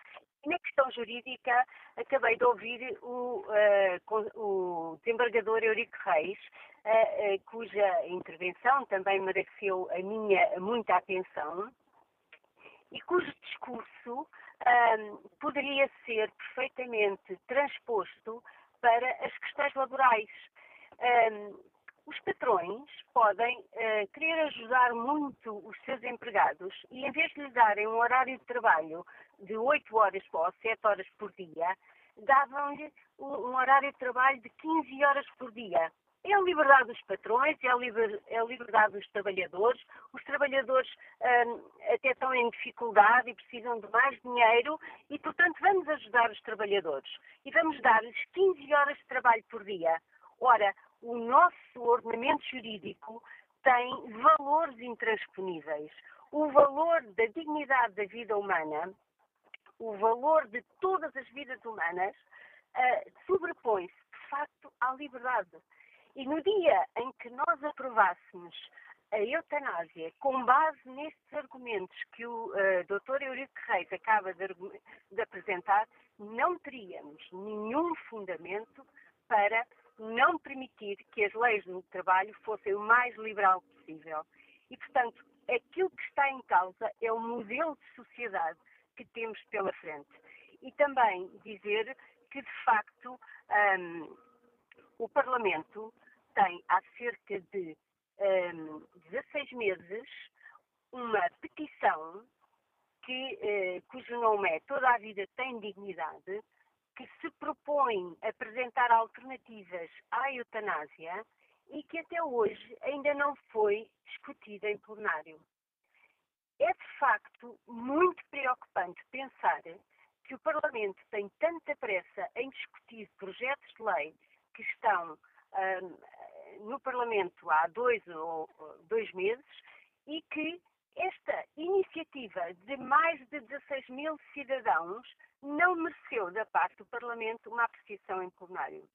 Na questão jurídica, acabei de ouvir o, uh, o desembargador Eurico Reis, uh, uh, cuja intervenção também mereceu a minha muita atenção e cujo discurso poderia ser perfeitamente transposto para as questões laborais. Os patrões podem uh, querer ajudar muito os seus empregados e, em vez de lhe darem um horário de trabalho de 8 horas ou 7 horas por dia, davam-lhe um horário de trabalho de 15 horas por dia. É a liberdade dos patrões, é a, liber, é a liberdade dos trabalhadores. Os trabalhadores hum, até estão em dificuldade e precisam de mais dinheiro e, portanto, vamos ajudar os trabalhadores e vamos dar-lhes 15 horas de trabalho por dia. Ora, o nosso ordenamento jurídico tem valores intransponíveis. O valor da dignidade da vida humana o valor de todas as vidas humanas uh, sobrepõe-se, de facto, à liberdade. E no dia em que nós aprovássemos a eutanásia com base nestes argumentos que o uh, Dr. Eurico Reis acaba de, de apresentar, não teríamos nenhum fundamento para não permitir que as leis do trabalho fossem o mais liberal possível. E, portanto, aquilo que está em causa é o modelo de sociedade que temos pela frente. E também dizer que, de facto, um, o Parlamento tem há cerca de um, 16 meses uma petição que, eh, cujo nome é Toda a Vida Tem Dignidade, que se propõe apresentar alternativas à eutanásia e que até hoje ainda não foi discutida em plenário. É de facto muito preocupante pensar que o Parlamento tem tanta pressa em discutir projetos de lei que estão hum, no Parlamento há dois ou dois meses e que esta iniciativa de mais de 16 mil cidadãos não mereceu da parte do Parlamento uma apreciação em plenário.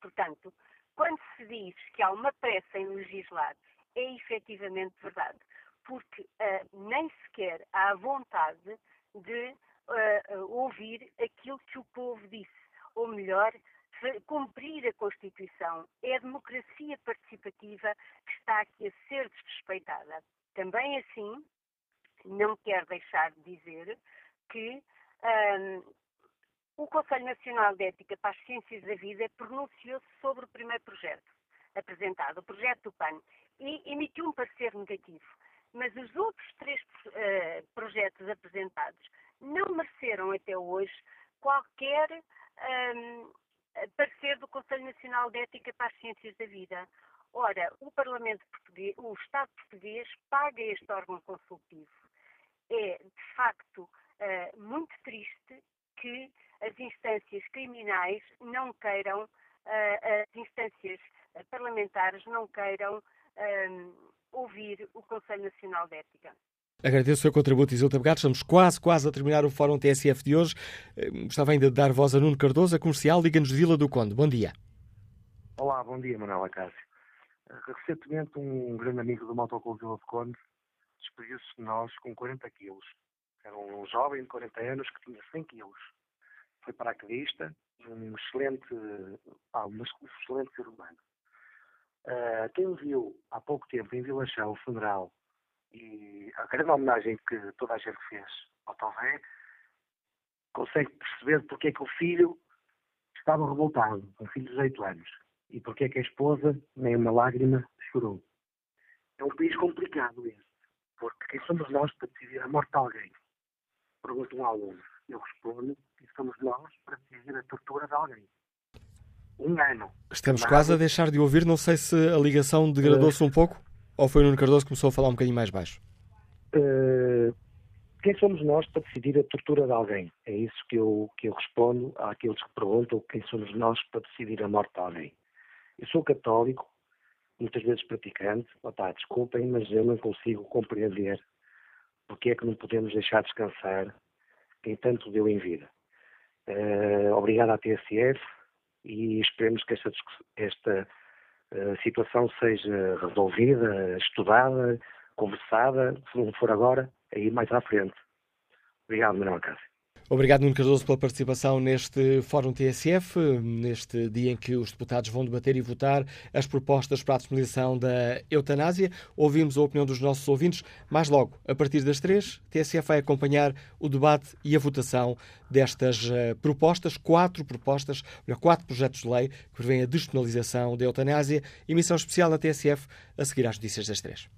Portanto, quando se diz que há uma pressa em legislar, é efetivamente verdade, porque uh, nem sequer há vontade de uh, ouvir aquilo que o povo disse, ou melhor, cumprir a Constituição. É a democracia participativa que está aqui a ser desrespeitada. Também assim, não quero deixar de dizer que um, o Conselho Nacional de Ética para as Ciências da Vida pronunciou-se sobre o primeiro projeto apresentado, o projeto do PAN, e emitiu um parecer negativo. Mas os outros três uh, projetos apresentados não mereceram até hoje qualquer um, parecer do Conselho Nacional de Ética para as Ciências da Vida. Ora, o Parlamento português, o Estado português paga este órgão consultivo. É, de facto, uh, muito triste que as instâncias criminais não queiram, uh, as instâncias parlamentares não queiram um, ouvir o Conselho Nacional de Ética. Agradeço o seu contributo, Isilda Begado. Estamos quase, quase a terminar o Fórum TSF de hoje. Gostava ainda de dar voz a Nuno Cardoso, a comercial. Liga-nos de Vila do Conde. Bom dia. Olá, bom dia, Manuela Cássio. Recentemente, um grande amigo do Motoclube Vila do Conde despediu-se de nós com 40 quilos. Era um jovem de 40 anos que tinha 100 quilos. Foi paraquedista, um excelente, ah, um excelente ser humano. Uh, quem viu há pouco tempo em Vila Chão o funeral e a grande homenagem que toda a gente fez ao Tové, consegue perceber porque é que o filho estava revoltado, um filho de 18 anos, e porque é que a esposa nem uma lágrima chorou. É um país complicado este, porque quem somos nós para decidir a morte de alguém? Pergunta um aluno. Eu respondo que somos nós para decidir a tortura de alguém. Um ano. Estamos quase a deixar de ouvir, não sei se a ligação degradou-se um pouco. Ou foi o Nuno Cardoso que começou a falar um bocadinho mais baixo? Uh, quem somos nós para decidir a tortura de alguém? É isso que eu, que eu respondo àqueles que perguntam quem somos nós para decidir a morte de alguém. Eu sou católico, muitas vezes praticante, tá, desculpem, mas eu não consigo compreender porque é que não podemos deixar descansar quem tanto deu em vida. Uh, obrigado à TSF e esperemos que esta, esta a situação seja resolvida, estudada, conversada, se não for agora, aí mais à frente. Obrigado, Manuel Cássio. Obrigado, Nuno Cardoso, pela participação neste Fórum TSF, neste dia em que os deputados vão debater e votar as propostas para a despenalização da eutanásia. Ouvimos a opinião dos nossos ouvintes. Mais logo, a partir das três, TSF vai acompanhar o debate e a votação destas uh, propostas, quatro propostas, melhor, quatro projetos de lei que prevêem a despenalização da eutanásia. Emissão especial na TSF a seguir às notícias das três.